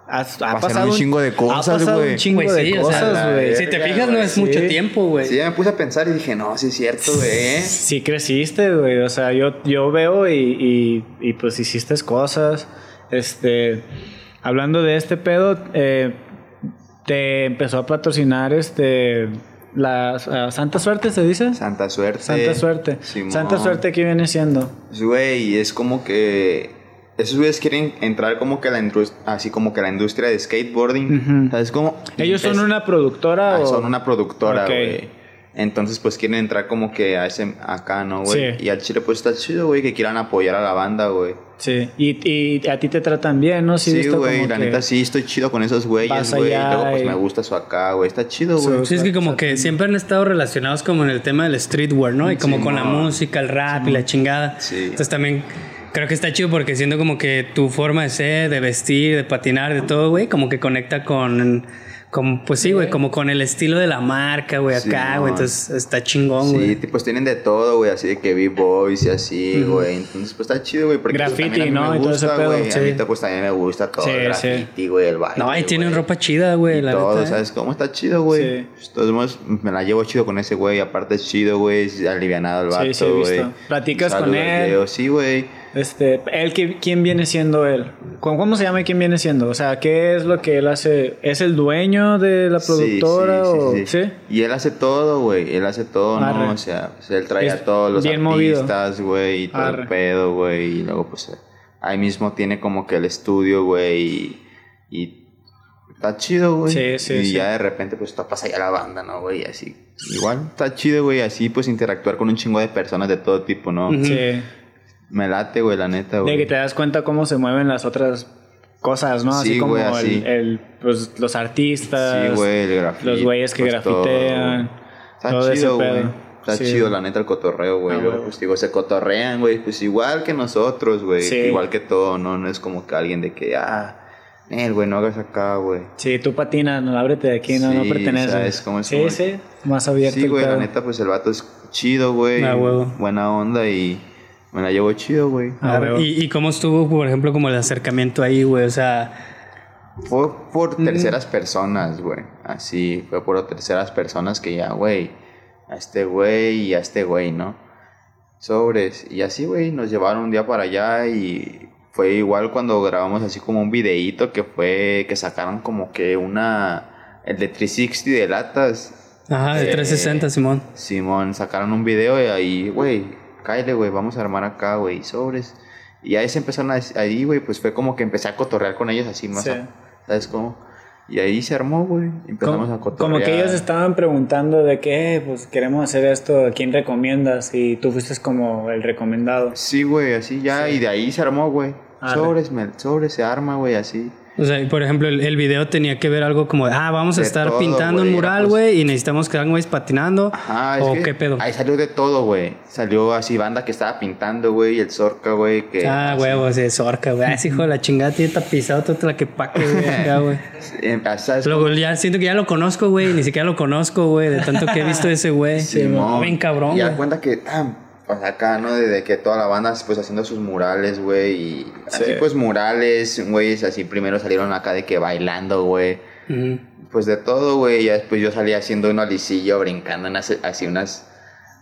ha, ha Pasaron pasado un chingo de cosas, Ha pasado güey. un chingo Pues sí, de o sea, cosas, güey. Si te fijas, no es mucho tiempo, güey. Sí, ya me puse a pensar y dije, no, sí es cierto, güey. Sí creciste, güey. O sea, yo, yo veo y, y, y, pues hiciste cosas. Este, hablando de este pedo, eh, te empezó a patrocinar este la Santa Suerte, ¿se dice? Santa suerte. Santa Suerte. Simón. Santa Suerte, ¿qué viene siendo? Pues, Güey, es como que esos güeyes quieren entrar como que a la así como que a la industria de skateboarding. ¿Sabes cómo? ¿Ellos son Es- una productora ah, o...? son una productora, güey. Entonces, pues quieren entrar como que a ese acá, ¿no, güey? Sí. Y al chile, pues está chido, güey, que quieran apoyar a la banda, güey. Sí. Y, y a ti te tratan bien, ¿no? Sí, güey, como la que- neta sí, estoy chido con esos güeyes, güey. Y luego, pues y- me gusta su acá, güey. Está chido, güey. Sí, es que como que siempre han estado relacionados como en el tema del streetwear, ¿no? Y como Sí, con la música, el rap y la chingada. Sí. Entonces también creo que está chido porque siendo como que tu forma de ser, de vestir, de patinar, de todo, güey, como que conecta con, con pues sí, güey, como con el estilo de la marca, güey, Sí, acá, güey. Entonces está chingón, Sí, güey. t- pues tienen de todo, güey, así de que B-Boys y así, güey. Entonces, pues está chido, güey, porque pues, Graffiti, también a mí ¿no? me gusta, güey. Sí. A mí pues también me gusta todo Sí, el sí. graffiti, güey, el baile. No, y tienen güey. ropa chida, güey, la todo, neta, ¿eh? ¿sabes cómo está chido, güey? Sí. Pues, modos, me la llevo chido con ese güey. Aparte es chido, güey, es alivianado el Sí, vato, sí, he güey. visto. ¿Platicas con él? Sí, güey. Este, él, ¿qui- ¿quién viene siendo él? ¿Cómo, se llama y quién viene siendo? O sea, ¿qué es lo que él hace? ¿Es el dueño de la productora sí, sí, o...? sí. ¿Sí? Y él hace todo, güey. Él hace todo, Arre. ¿no? O sea, pues, él trae Es a todos los artistas, güey, y todo Arre. el pedo, güey. Y luego, pues, ahí mismo tiene como que el estudio, güey, y, y está chido, güey. Sí, sí, Y sí. ya de repente, pues, tapas allá la banda, ¿no, güey? Así. Igual está chido, güey, así, pues, interactuar con un chingo de personas de todo tipo, ¿no? Sí. Me late, güey, la neta, De güey. que te das cuenta cómo se mueven las otras cosas, ¿no? Así Sí, como el, así. el, pues, los artistas. Sí, güey, el grafiti. Los güeyes que pues, grafitean. Está todo chido, güey. Está Sí. chido, la neta, el cotorreo, güey. Ah. Pues digo, se cotorrean, güey. Pues igual que nosotros, güey. Igual que todo, ¿no? No es como que alguien de que, ah, el güey, no hagas acá, güey. Sí, tú patinas, no ábrete de aquí, no, no perteneces. ¿sabes cómo es Sí, sí, más abierto. Sí, güey, la neta, pues el vato es chido, güey. Ah. Buena onda y me la llevo chido, güey. Ah. ¿Y, ¿Y cómo estuvo, por ejemplo, como el acercamiento ahí, güey? O sea, Fue por terceras personas, güey. Así, fue por terceras personas que ya, güey, a este güey y a este güey, ¿no? Sobres. Y así, güey, nos llevaron un día para allá y fue igual cuando grabamos así como un videíto que fue, que sacaron como que una, el de 360 de latas. ajá, de Eh, 360, Simón. Simón, sacaron un video y ahí, güey, cállate, güey, vamos a armar acá, güey, sobres. Y ahí se empezaron a, ahí, güey, pues fue como que empecé a cotorrear con ellos así más, Sí. a- ¿sabes cómo? Y ahí se armó, güey, empezamos Como, a cotorrear. como que ellos estaban preguntando de que, eh, pues queremos hacer esto, ¿a quién recomiendas? Y tú fuiste como el recomendado. Sí, güey, así ya, y de ahí se armó, güey. Sobres, me- sobres, se arma, güey, así. O sea, y por ejemplo, el, el video tenía que ver algo como, de, ah, vamos a De estar todo, pintando un güey, mural, pues- güey, y necesitamos que hagan güeyes patinando. Ajá, ¿O que qué pedo? Ahí salió de todo, güey. Salió así banda que estaba pintando, güey, el Zorca, güey, que... Ah, huevos, es orca, güey. Ah, ese hijo de la chingada tiene tapizado todo la que paque, güey. eh, ¿sabes Luego ya siento que ya lo conozco, güey. Ni siquiera lo conozco, güey. De tanto que he visto ese güey. Simón. Bien cabrón, Y da cuenta que, ah, pues acá, ¿no? Desde que toda la banda, pues haciendo sus murales, güey. Y así, Sí. pues murales, güey. Así primero salieron acá de que bailando, güey. Pues de todo, güey. Ya después yo salí haciendo un alicillo, brincando en así, así unas.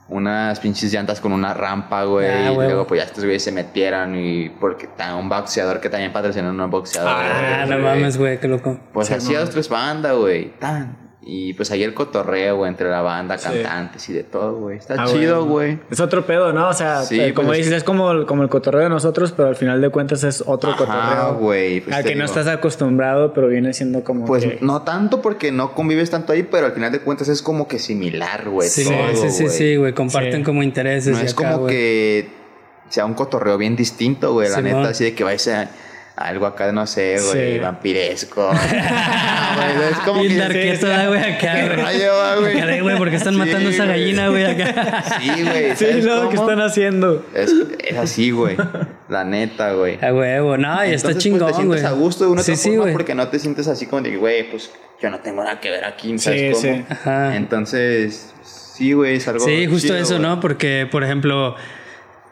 Unas pinches llantas con una rampa, güey. Ah, y luego, pues ya estos güeyes se metieron. Y porque un boxeador que también patrocinó un boxeador. Ah, no mames, güey, qué loco. Pues Sí, hacía no. dos, tres bandas, güey. Tan. Y pues ahí el cotorreo, güey, entre la banda, cantantes y de todo, güey. Está Ah, chido, bueno. güey. Es otro pedo, ¿no? O sea, Sí, eh, como pues, dices, es como, como el cotorreo de nosotros, pero al final de cuentas es otro Ajá, cotorreo. güey. pues al que no estás acostumbrado, pero viene siendo como. Pues que- no tanto porque no convives tanto ahí, pero al final de cuentas es como que similar, güey. Sí, sí, sí, güey. sí, güey. Comparten Sí. como intereses. No y es acá, como que sea un cotorreo bien distinto, güey. La Simón. neta, así de que vayas a algo acá, no sé, güey, Sí. vampiresco. Güey, es como Bien que... da, güey, acá, ¿Qué güey. rayo, güey? Acá güey, porque están Sí, matando esa güey. gallina, güey, acá. Sí, güey. Sí, ¿sabes lo que están haciendo. Es, es así, güey. La neta, güey. A huevo, no, y está chingón, pues, te güey. a gusto de una sí, sí, forma porque no te sientes así como de, güey, pues yo no tengo nada que ver aquí, ¿sabes Sí, cómo? sí. Ajá. Entonces, sí, güey, es algo Sí, justo chido, eso. ¿no? Porque, por ejemplo,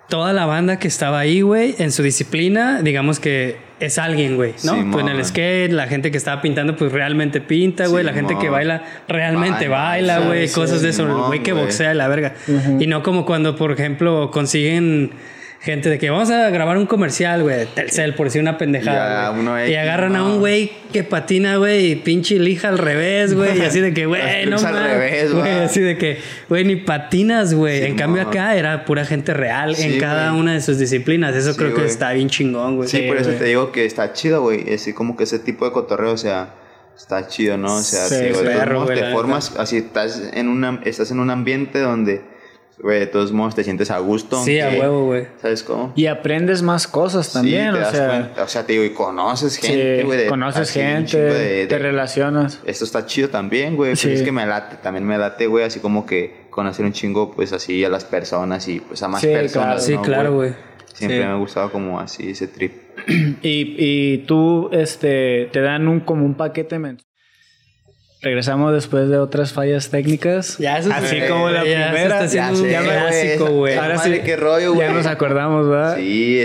toda la banda que estaba ahí, güey, en su disciplina, digamos que es alguien, güey, ¿no? Pues en el skate, la gente que estaba pintando, pues realmente pinta, güey. La gente que baila, realmente Baila, baila, güey. sí, cosas de eso, el güey que boxea y la verga. Y no como cuando, por ejemplo, consiguen gente de que vamos a grabar un comercial, güey, Telcel, por decir una pendejada. Ya, y agarran a un güey que patina, güey, y pinche lija al revés, güey. Y así de que, güey, no al revés, güey, así de que, güey, ni patinas, güey. en cambio acá era pura gente real en cada una de sus disciplinas. Eso Sí, creo que está bien chingón, güey. Sí, Sí, por eso te digo que está chido, güey. Así como que ese tipo de cotorreo, o sea, está chido, ¿no? O sea, Sí, digo, perro, te formas, así estás en, una, estás en un ambiente donde, güey, de todos modos te sientes a gusto. Sí, a huevo, güey. ¿Sabes cómo? Y aprendes más cosas también, sí, te o das sea. cuenta. O sea, te digo, y conoces gente, güey. conoces así, gente, de- te relacionas. Esto está chido también, güey. Pues Sí. es que me late, también me late, güey, así como que conocer un chingo, pues así a las personas y pues a más Sí, personas. claro. Sí, ¿no, claro, güey. Siempre me ha gustado como así ese trip. Y, y tú, este, te dan un, como un paquete mensual. Regresamos después de otras fallas técnicas. Ya, eso Así sí, como la ya se primera. un ya me- clásico, güey. Ahora sí, qué rollo, güey. Ya nos acordamos, ¿verdad? Sí,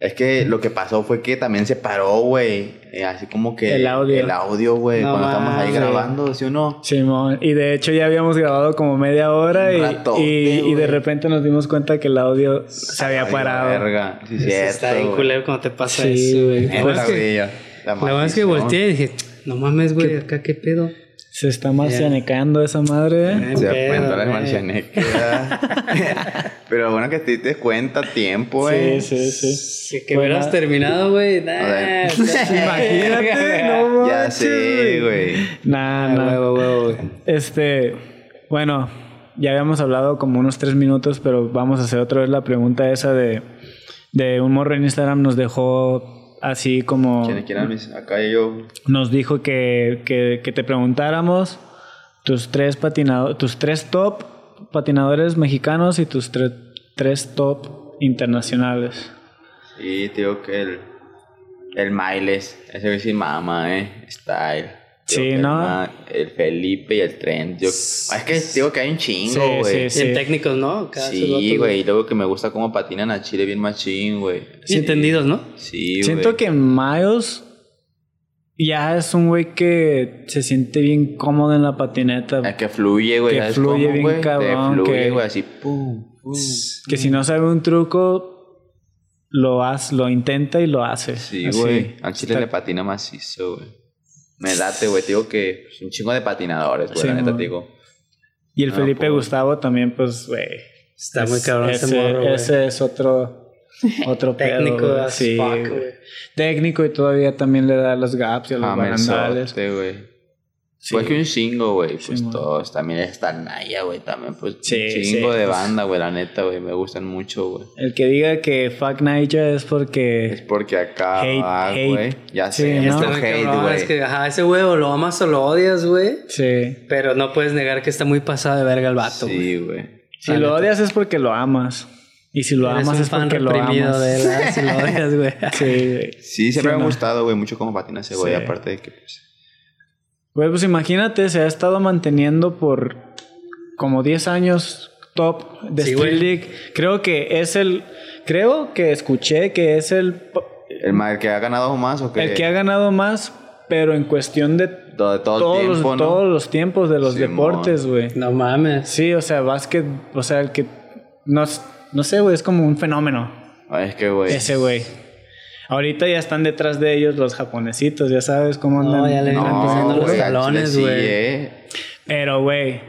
es- que lo que pasó fue que también se paró, güey. eh, Así como que El audio. El audio, güey. No cuando estamos ahí grabando, ¿sí o no? Simón. Y de hecho ya habíamos grabado como media hora Un y, ratote, y, y de repente nos dimos cuenta que el audio se había Ay, parado. Verga. Sí, cierto, está bien culero cuando te pasa Sí, eso, güey. güey. La verdad es que- güey, ya. La la verdad es que maldición. volteé y dije, no mames, güey, acá qué pedo. Se está marcianecando esa madre. ¿eh? Se apuntó la marcianeca. Pero bueno que te diste cuenta tiempo, güey. Sí, sí, sí. Que, que Bueno, hubieras terminado, güey. Nah. Imagínate, no Ya sé, güey. Nah, Ah, nah. huevo, huevo, güey. Este, bueno, ya habíamos hablado como unos tres minutos, pero vamos a hacer otra vez la pregunta esa de, de un morro en Instagram nos dejó así como acá yo. nos dijo que, que, que te preguntáramos tus tres patinadores, tus tres top patinadores mexicanos y tus tre- tres top internacionales. Sí, te digo que el. El Miles. Ese güey sí mama, eh. Style. Sí, que ¿no? El, Felipe y el Trent. Yo, es que digo que hay un chingo, Sí, güey. sí, En técnicos, ¿no? Cada Sí, güey. Y luego que me gusta cómo patinan a Chile bien machín, güey. Sí, entendidos, ¿no? Sí, güey. Siento que Miles ya es un güey que se siente bien cómodo en la patineta. Es que fluye, güey. Que ¿sabes fluye cómo, bien cabrón, Te fluye, que- güey, así. Pum, pum. Que si no sabe un truco, lo hace, lo intenta y lo hace. Sí, güey. Al Chile Está- le patina macizo, güey. Me date, güey. Te digo que es un chingo de patinadores, güey. Sí, la neta te digo. Y el No, Felipe pues. Gustavo también, pues, güey. Está es- muy cabrón ese, ese morro, güey. ese es otro, otro pedo, Técnico güey. as Sí, fuck, güey. güey. Técnico y todavía también le da los gaps y a los Ah, barandales. güey. Sí. Pues que un chingo, güey. Pues Sí, todos. También está Naya, güey. También, pues. Sí, un chingo sí, de pues. banda, güey. La neta, güey. Me gustan mucho, güey. El que diga que fuck Naya es Es porque... porque acá, Hate, ah, hate. güey. Ya Sí, sé. ¿no? Muy hate, cabrón, güey. es que, ajá, ese güey o lo amas o lo odias, güey. Sí. Pero no puedes negar que está muy pasado de verga el vato, güey. Sí, güey. Si La lo neta. odias es porque lo amas. Y si lo Eres amas es porque lo amas. de él, ¿verdad? si lo odias, güey. Sí, güey. Sí, siempre Sí, me ha no. gustado, güey. Mucho cómo patina ese güey. Sí. Aparte de que, pues. Güey, pues imagínate, se ha estado manteniendo por como 10 años top de Sí, Street. League. Creo que es el... Creo que escuché que es el, ¿El, que ha ganado más o qué? el que ha ganado más, pero en cuestión de Todo, todo todos, el tiempo, los, ¿no? todos los tiempos de los Simón. deportes, güey. No mames. Sí, o sea, básquet, o sea, el que... No, no sé, güey, es como un fenómeno. Ay, es que, güey. Ese güey. Ahorita ya están detrás de ellos los japonesitos, ya sabes cómo andan. No, ya le vienen pisando los talones, sí, güey. eh. Pero, güey,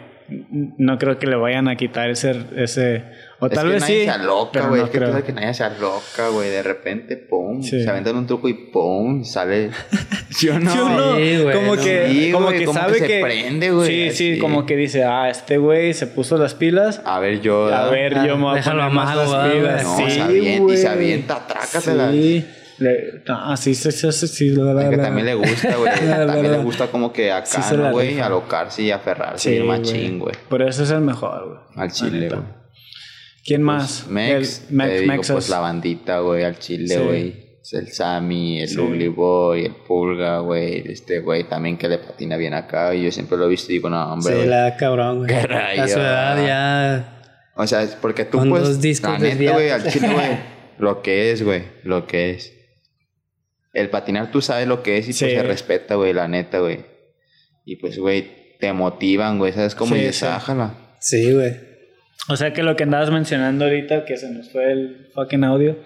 no creo que le vayan a quitar ese... ese o Es tal que vez nadie sí, se aloca, güey. no es que creo. que nadie se aloca, güey. De repente, pum. Sí. Se aventan un truco y pum. Sale. ¿Sí o no? Sí, güey, como no. que, Sí, como güey, que como sabe que que, se prende, güey, Sí, sí, así. como que dice, ah, este güey se puso las pilas. A ver, yo. A ver, yo me voy a Déjalo poner más las pilas. No, sí, se avienta y se avienta, trácatela. Sí. Le, no, sí, sí, sí, sí, sí, la, la, que también le gusta, güey. También le gusta como que Sí acá, ¿no, güey? Alocarse y aferrarse Sí, y el machín, güey. Por eso es el mejor, güey. Al chile, güey. ¿Quién más? Mex, El, Mex, digo, pues la bandita, güey, al chile, Sí. güey. El Sammy, el Sí. Ugly Boy, el Pulga, güey. Este güey también que le patina bien acá. Y yo siempre lo he visto y digo, no, hombre, Sí, güey. la cabrón, güey. A su edad ya. O sea, es porque tú, Con pues, dos discos la neta, güey, al chile, güey, lo que es, güey, lo que es. El patinar tú sabes lo que es y Sí. pues se respeta, güey, la neta, güey. Y pues, güey, te motivan, güey, ¿sabes cómo? Sí, y sí. "Ájala". Sí, güey. O sea que lo que andabas mencionando ahorita, que se nos fue el fucking audio,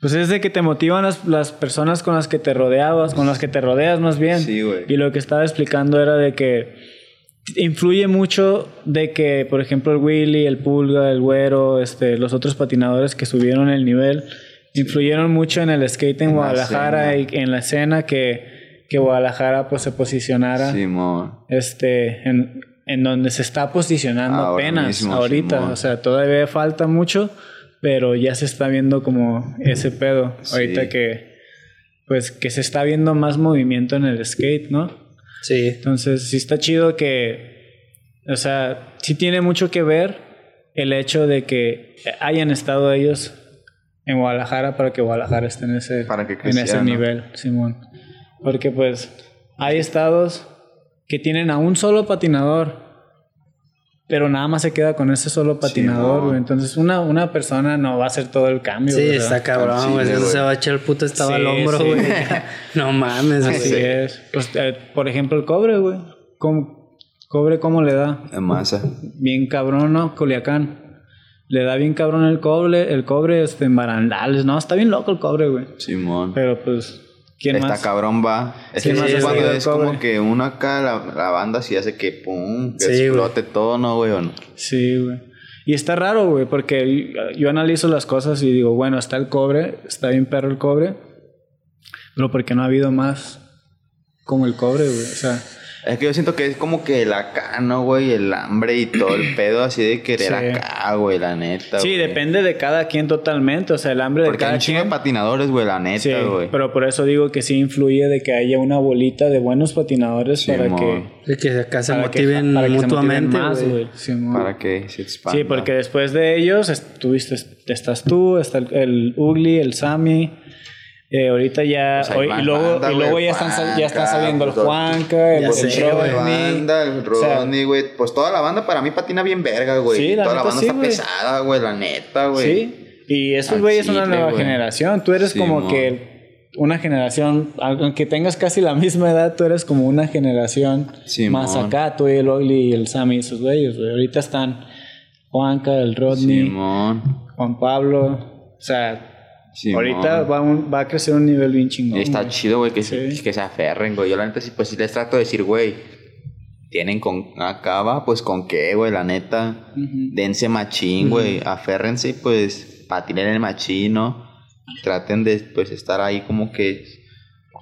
pues es de que te motivan las, las personas con las que te rodeabas, con las que te rodeas más bien. Sí, güey. Y lo que estaba explicando era de que influye mucho de que, por ejemplo, el Willy, el Pulga, el Güero, este, los otros patinadores que subieron el nivel, influyeron mucho en el skate en En la Guadalajara y en la escena que, que Guadalajara pues se posicionara Simón. este en, en donde se está posicionando Ahora apenas mismo, ahorita Simón. o sea todavía falta mucho pero ya se está viendo como ese pedo Sí. ahorita que pues que se está viendo más movimiento en el skate no Sí. entonces sí está chido que o sea sí tiene mucho que ver el hecho de que hayan estado ellos en Guadalajara para que Guadalajara esté en ese Para que en ese ¿no? nivel Simón porque pues hay estados que tienen a un solo patinador, pero nada más se queda con ese solo patinador, güey. Entonces una, una persona no va a hacer todo el cambio. Sí, sea, está cabrón, güey. chile, Eso se va a echar el puto estaba Sí, al hombro, sí. güey. no mames, Así güey. es. Pues, eh, por ejemplo, el cobre, güey. ¿Cómo- ¿Cobre cómo le da? En masa. Bien cabrón, ¿no? Culiacán. Le da bien cabrón el cobre, el cobre este, en barandales. No, está bien loco el cobre, güey. Simón. Pero pues, ¿quién Está más? cabrón, va. Es ¿Quién que más es cuando es como que uno acá, la, la banda sí hace que pum, que Sí, güey. explote todo, ¿no, güey? ¿O no? Sí, güey. Y está raro, güey, porque yo analizo las cosas y digo, bueno, está el cobre, está bien perro el cobre, pero porque no ha habido más como el cobre, güey. O sea, Es que yo siento que es como que el acá, ¿no, güey? El hambre y todo el pedo así de querer Sí. acá, güey, la neta. sí, güey. depende de cada quien totalmente, o sea, el hambre de Porque hay cada un chingo de quien. patinadores, güey, la neta, Sí, güey. pero por eso digo que sí influye de que haya una bolita de buenos patinadores para que, Sí, que acá se para que- motiven para que se motiven mutuamente, más, güey. Para que se expanda. Sí, porque después de ellos estuviste, estás tú, está el, el Ugly, el Sammy. Eh, ahorita ya. Hoy- y luego, banda, y luego ya, están, sal- ya están Juanca, saliendo el Juanca, el, el sé, güey. Rodney. el O sea, Rodney, güey. Pues toda la banda para mí patina bien verga, güey. Sí, la toda la banda sí, está pesada, güey, la neta, güey. Sí. Y esos güeyes son una nueva generación. Tú eres Sí, como mo. que una generación, aunque tengas casi la misma edad, tú eres como una generación más acá. Tú y el Ugly y el Sammy, esos güeyes, güey. Ahorita están Juanca, el Rodney, Simón. Juan Pablo. O sea, Ahorita va, un- va a crecer un nivel bien chingón. Y está güey. chido, güey, que, se- Sí. que se aferren, güey. Yo la neta sí, pues sí les trato de decir, güey, tienen con acá va, pues con qué, güey, la neta. Dense machín, güey. Aférrense, pues, patinen el machín, ¿no? Traten de, pues, estar ahí como que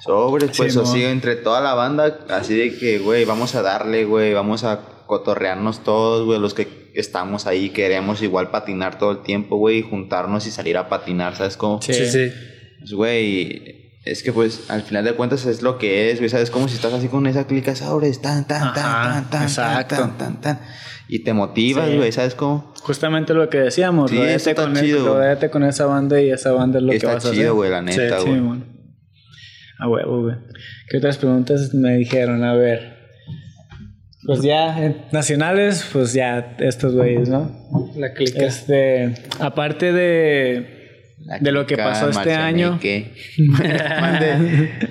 sobres, pues, Sí, o mo. sí, entre toda la banda, así de que, güey, vamos a darle, güey, vamos a cotorrearnos todos, güey, los que estamos ahí, queremos igual patinar todo el tiempo, güey, y juntarnos y salir a patinar, ¿sabes cómo? Sí. Sí, sí. Pues, güey, es que pues al final de cuentas es lo que es, güey, ¿sabes? Como si estás así con esa clica sobres, tan, tan, tan, tan, tan, tan, tan, tan, y te motivas, Sí. güey, ¿sabes cómo? Justamente lo que decíamos, Sí, rodéate con, chido. rodéate con esa banda y esa banda es lo que Está vas a hacer. chido, güey, la neta, Sí, güey. bueno. A huevo, güey. ¿Qué otras preguntas me dijeron? A ver. Pues ya, en nacionales, pues ya estos güeyes, ¿no? La clica. Este, aparte de, La de lo que pasó este año,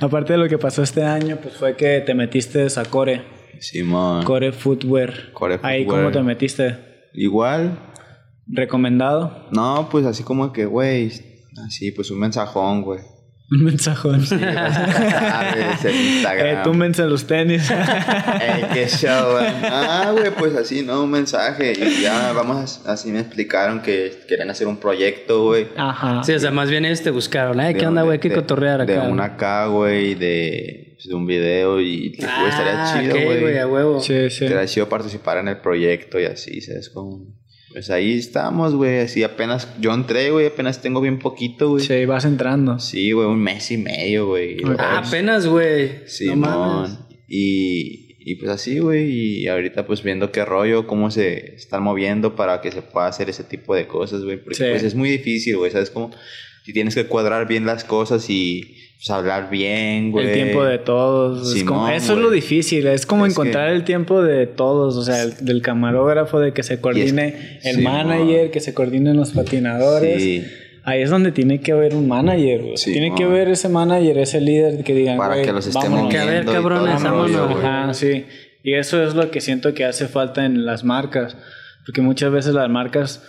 aparte de lo que pasó este año, pues fue que te metiste a Core, Simón. Core Footwear. Core Ahí, Footwear. ¿cómo te metiste? Igual, ¿Recomendado? no, pues así como que, güey, así, pues un mensajón, güey. Un mensajón. Sí, ¿sabes? El Instagram. Eh, túmense los tenis. Ey, qué show, güey. Ah, güey, pues así, ¿no? Un mensaje. Y ya, vamos, a- así me explicaron que querían hacer un proyecto, güey. Ajá. Sí, o sea, más bien ellos te buscaron. Ay, ¿qué De onda, güey? ¿Qué cotorrear acá? De una acá, güey, de, pues, de un video y pues, güey, estaría Ah, chido, güey. güey, a huevo. Sí, sí. Estaría chido participar en el proyecto y así, ¿sabes? Como... Pues ahí estamos, güey, así apenas... Yo entré, güey, apenas tengo bien poquito, güey. Sí, Sí, vas entrando. güey, un mes y medio, güey. Ah, apenas, güey. Sí, no mames. y, y pues así, güey, y ahorita pues viendo qué rollo, cómo se están moviendo para que se pueda hacer ese tipo de cosas, güey, porque Sí. pues es muy difícil, güey, ¿sabes? Como si tienes que cuadrar bien las cosas y pues, hablar bien, güey. El tiempo de todos. es como- Simón, eso es lo güey. difícil. Es como Es encontrar que- el tiempo de todos. O sea, el- del camarógrafo, de que se coordine el Simón. manager, que se coordinen los patinadores. Sí. Ahí es donde tiene que haber un manager, güey. Simón. tiene que haber ese manager, ese líder que digan, Para güey, que los estemos vámonos. Que a ver, cabrones, vámonos. güey. Ajá, sí. Y eso es lo que siento que hace falta en las marcas. Porque muchas veces las marcas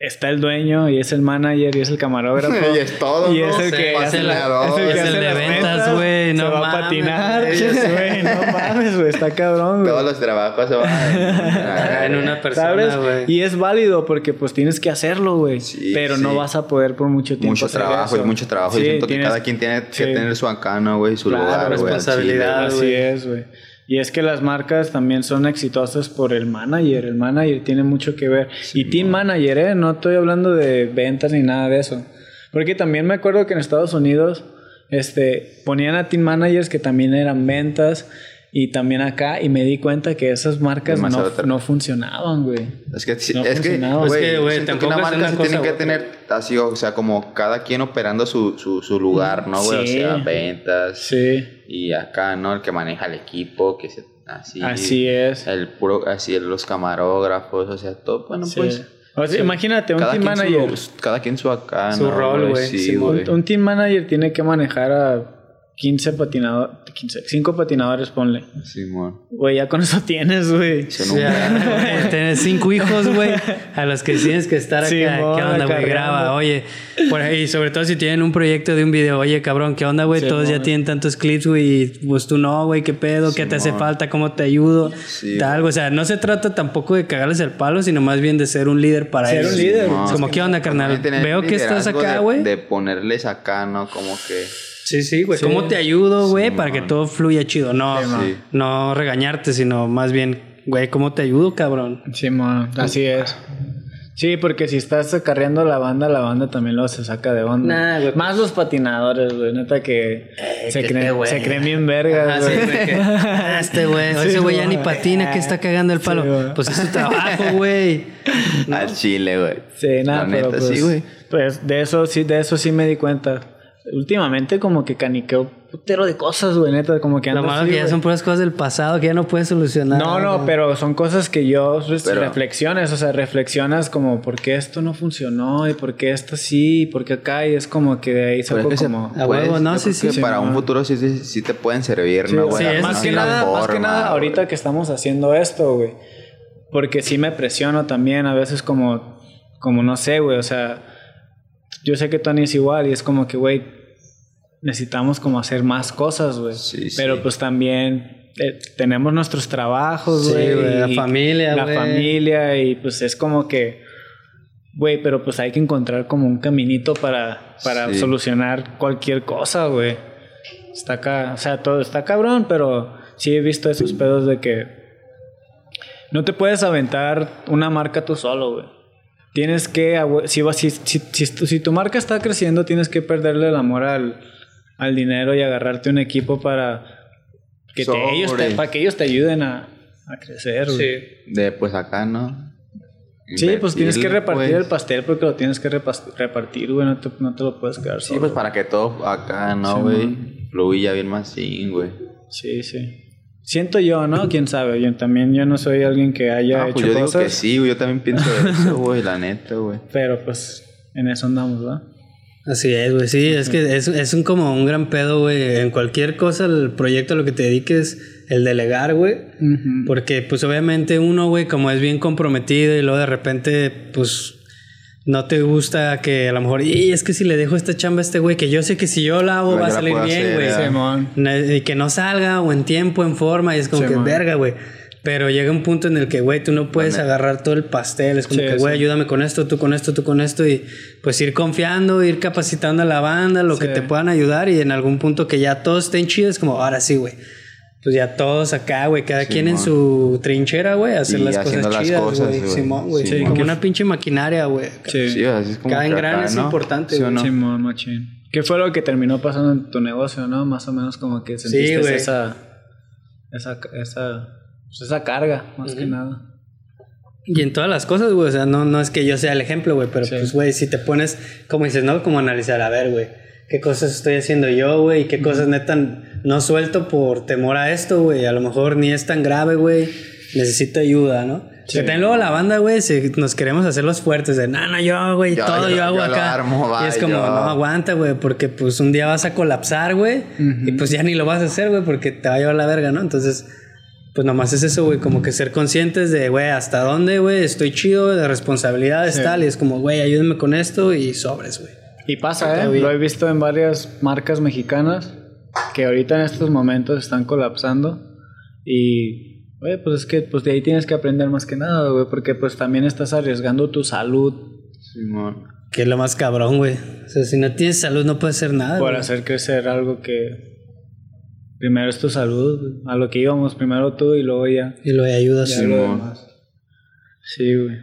está el dueño y es el manager y es el camarógrafo. Y es todo, Y ¿no? es el que es hace el la- es el que Es el hace de las ventas, güey, no Se va a patinar. Sí, güey, no mames, güey. Está cabrón, güey. Todos los trabajos se van Ah, en una persona, güey. Y es válido porque pues tienes que hacerlo, güey. Sí, pero sí. no vas a poder por mucho tiempo. Mucho hacer trabajo y eso. mucho trabajo. Sí, y siento que cada quien tiene que tener su acano, güey, su Claro, lugar, güey. responsabilidad. Así es, güey. Y es que las marcas también son exitosas por el manager. El manager tiene mucho que ver. y team manager, ¿eh? No estoy hablando de ventas ni nada de eso. Porque también me acuerdo que en Estados Unidos este, ponían a team managers que también eran ventas. Y también acá. Y me di cuenta que esas marcas no, no funcionaban, güey. Es que, No es que, güey, Es que, güey, que una marca una se cosa tiene que tener así, o sea, como cada quien operando su, su, su lugar, ¿no, güey? Sí. O sea, ventas. Sí. Y acá, ¿no? El que maneja el equipo, que se, así. Así es. El puro, así, los camarógrafos, o sea, todo, bueno, Sí. pues. O sea, imagínate, un cada team quien su- manager. cada quien su acá, Su ¿no, rol, güey. Sí. Un, un team manager tiene que manejar a 15 patinadores, 15, 5 patinadores, ponle. Simón. Güey, ya con eso tienes, güey. O sea, Tienes cinco hijos, güey, a los que tienes que estar acá. Sí, ¿Qué mon, onda, güey? Graba, oye. Por ahí, sobre todo si tienen un proyecto de un video, oye, cabrón, ¿qué onda, güey? Sí, Todos ya tienen tantos clips, güey, y pues tú no, güey, ¿qué pedo? ¿Qué te hace falta? ¿Cómo te ayudo? Sí, Tal, güey. O sea, no se trata tampoco de cagarles el palo, sino más bien de ser un líder para Ser ellos. un líder, como, ¿qué onda, carnal? Veo que estás acá, de- güey. De ponerles acá, ¿no? Como que. Sí, sí, güey. Sí. ¿Cómo te ayudo, güey? Sí, para que todo fluya chido. No, Sí. no regañarte, sino más bien, güey, ¿cómo te ayudo, cabrón? Sí, man, así es. Sí, porque si estás acarreando la banda, la banda también lo se saca de onda. Nah, güey. Más los patinadores, güey. Neta que se, que creen, este güey. se creen bien vergas, sí, güey. ah, este güey, Sí, ese güey ya ni patina, que está cagando el palo. Sí, pues es su trabajo, güey. Al chile, güey. Sí, nada, La pero neta, pues, sí, güey. pues de eso sí, de eso sí me di cuenta. Últimamente como que caniqueo putero de cosas, güey, neta, como que Lo ando malo así, que ya son puras cosas del pasado que ya no puedes solucionar. No, no, pero son cosas que yo Pero- reflexiones, o sea, reflexionas como por qué esto no funcionó y por qué esto sí y por qué acá y es como que de ahí es saco que se- como... A huevo, no, sí, sí, para no. un futuro sí, sí, sí te pueden servir, Sí, ¿no, güey? Sí, más, eso que nada, más que nada ahorita que estamos haciendo esto, güey. Porque sí me presiono también a veces como, como no sé, güey, o sea, yo sé que Tony es igual y es como que, güey, necesitamos como hacer más cosas, güey. Sí, sí. Pero pues también eh, tenemos nuestros trabajos, Sí, güey. güey, la familia, La güey. familia y pues es como que, güey, pero pues hay que encontrar como un caminito para, para Sí. solucionar cualquier cosa, güey. Está acá, o sea, todo está cabrón, pero sí he visto esos pedos de que no te puedes aventar una marca tú solo, güey. Tienes que, si, si, si, si tu marca está creciendo, tienes que perderle el amor al, al dinero y agarrarte un equipo para que, te- ellos, te, para que ellos te ayuden a, a crecer. Sí. De pues acá, ¿no? Sí, pues tienes que repartir pues. el pastel porque lo tienes que repartir, güey. No te, no te lo puedes quedar Sí, solo. pues para que todo acá, ¿no, Sí, güey? man. Fluya bien más sí, güey. Sí, sí. Siento yo, ¿no? Quién sabe. Yo también yo no soy alguien que haya Ah, hecho pues yo digo cosas. que sí, güey. Yo también pienso eso, güey. La neta, güey. Pero pues en eso andamos, ¿verdad? Así es, güey. Sí, es que es, es un como un gran pedo, güey. En cualquier cosa, el proyecto a lo que te dediques, el delegar, güey. Porque, pues, obviamente uno, güey, como es bien comprometido y luego de repente, pues, no te gusta que a lo mejor, y es que si le dejo esta chamba a este güey, que yo sé que si yo la hago va a salir bien, güey. Y que no salga o en tiempo, en forma, y es como que Simón. verga, güey. Pero llega un punto en el que, güey, tú no puedes agarrar todo el pastel. Es como Sí, que, güey, sí. ayúdame con esto, tú con esto, tú con esto. Y pues ir confiando, ir capacitando a la banda, lo que te puedan ayudar. Y en algún punto que ya todos estén chidos, es como, ahora sí, güey. Pues ya todos acá, güey, cada quien en su trinchera, güey, hacer Y las cosas chidas, güey. Simón, güey. Como Que- una pinche maquinaria, güey. Sí. Sí, así es como Cada engrane es ¿no? importante, ¿Sí o güey. no? Simón, machín. ¿Qué fue lo que terminó pasando en tu negocio, no? Más o menos como que sentiste esa, esa, esa, pues esa carga, más que nada. Y en todas las cosas, güey. O sea, no, no es que yo sea el ejemplo, güey. Pero Sí. pues, güey, si te pones, como dices, ¿no? Como analizar, a ver, güey. ¿Qué cosas estoy haciendo yo, güey? ¿Qué cosas neta no suelto por temor a esto, güey? A lo mejor ni es tan grave, güey. Necesito ayuda, ¿no? Que también luego la banda, güey, se- nos queremos hacer los fuertes de, no, no, yo, güey, Yo- todo yo- yo, hago yo lo acá. armo, va, y es como, yo. no aguanta, güey, porque pues un día vas a colapsar, güey, y pues ya ni lo vas a hacer, güey, porque te va a llevar la verga, ¿no? Entonces, pues nomás es eso, güey, como que ser conscientes de, güey, hasta dónde, güey, estoy chido, de responsabilidades, Sí. tal, y es como, güey, ayúdenme con esto y sobres, güey. Y pasa, ¿eh? Lo he visto en varias marcas mexicanas que ahorita en estos momentos están colapsando y, güey, pues es que pues de ahí tienes que aprender más que nada, güey, porque pues también estás arriesgando tu salud Simón. Que es lo más cabrón, güey. O sea, si no tienes salud no puedes hacer nada, por güey. hacer crecer algo que primero es tu salud, a lo que íbamos, primero tú y luego ya, Y lo de ayudas. ya lo demás. Sí, güey.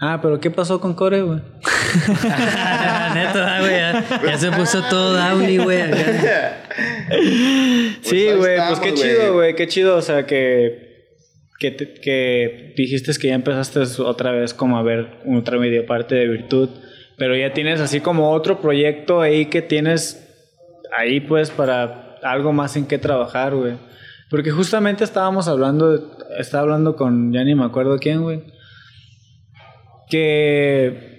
Ah, pero ¿qué pasó con Core, güey? Neta, güey, ya, ya se puso todo downy, güey. acá. Sí, güey, pues qué chido, güey, qué chido, o sea, que, que, te- que dijiste que ya empezaste otra vez como a ver otra medio parte de virtud, pero ya tienes así como otro proyecto ahí que tienes ahí pues para algo más en qué trabajar, güey. Porque justamente estábamos hablando, estaba hablando con, ya ni me acuerdo quién, güey, que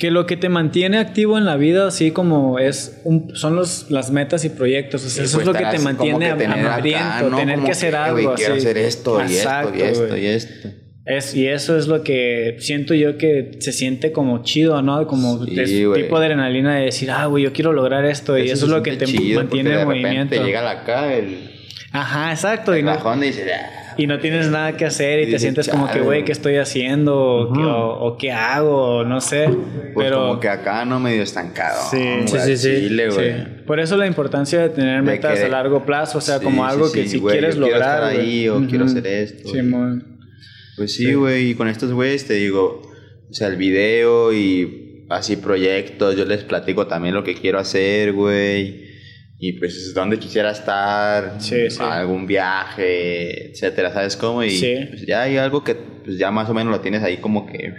que lo que te mantiene activo en la vida, así como es un, son los, las metas y proyectos. O sea, eso es lo que te mantiene que tener acá, hambriento, ¿no? tener Como que hacer que, algo. quiero así. hacer esto y esto y esto y esto. Es, y eso es lo que siento yo que se siente como chido, ¿no? Como Sí, es tipo de adrenalina de decir, ah, güey, yo quiero lograr esto. y eso es lo que te mantiene en movimiento. llega la acá el, Ajá, exacto. Y el no, bajón y dices, "Ah". y no tienes nada que hacer y te sientes como que, "Chale, güey, güey". ¿qué estoy haciendo? o, qué, o- o qué hago? No sé. pues pero como que acá no medio estancado. Sí. Sí, sí, al sí. Chile, Sí. güey. Por eso la importancia de tener De metas que- a largo plazo, o sea, Sí, como algo sí, que si güey, quieres yo quiero lograr. estar ahí o quiero hacer esto. Simón. Pues sí, güey, y con estos güeyes te digo, o sea, el video y así proyectos, yo les platico también lo que quiero hacer, güey. Y pues dónde quisiera estar, Sí, sí. algún viaje, etcétera, ¿sabes cómo? Y pues, ya hay algo que pues ya más o menos lo tienes ahí como que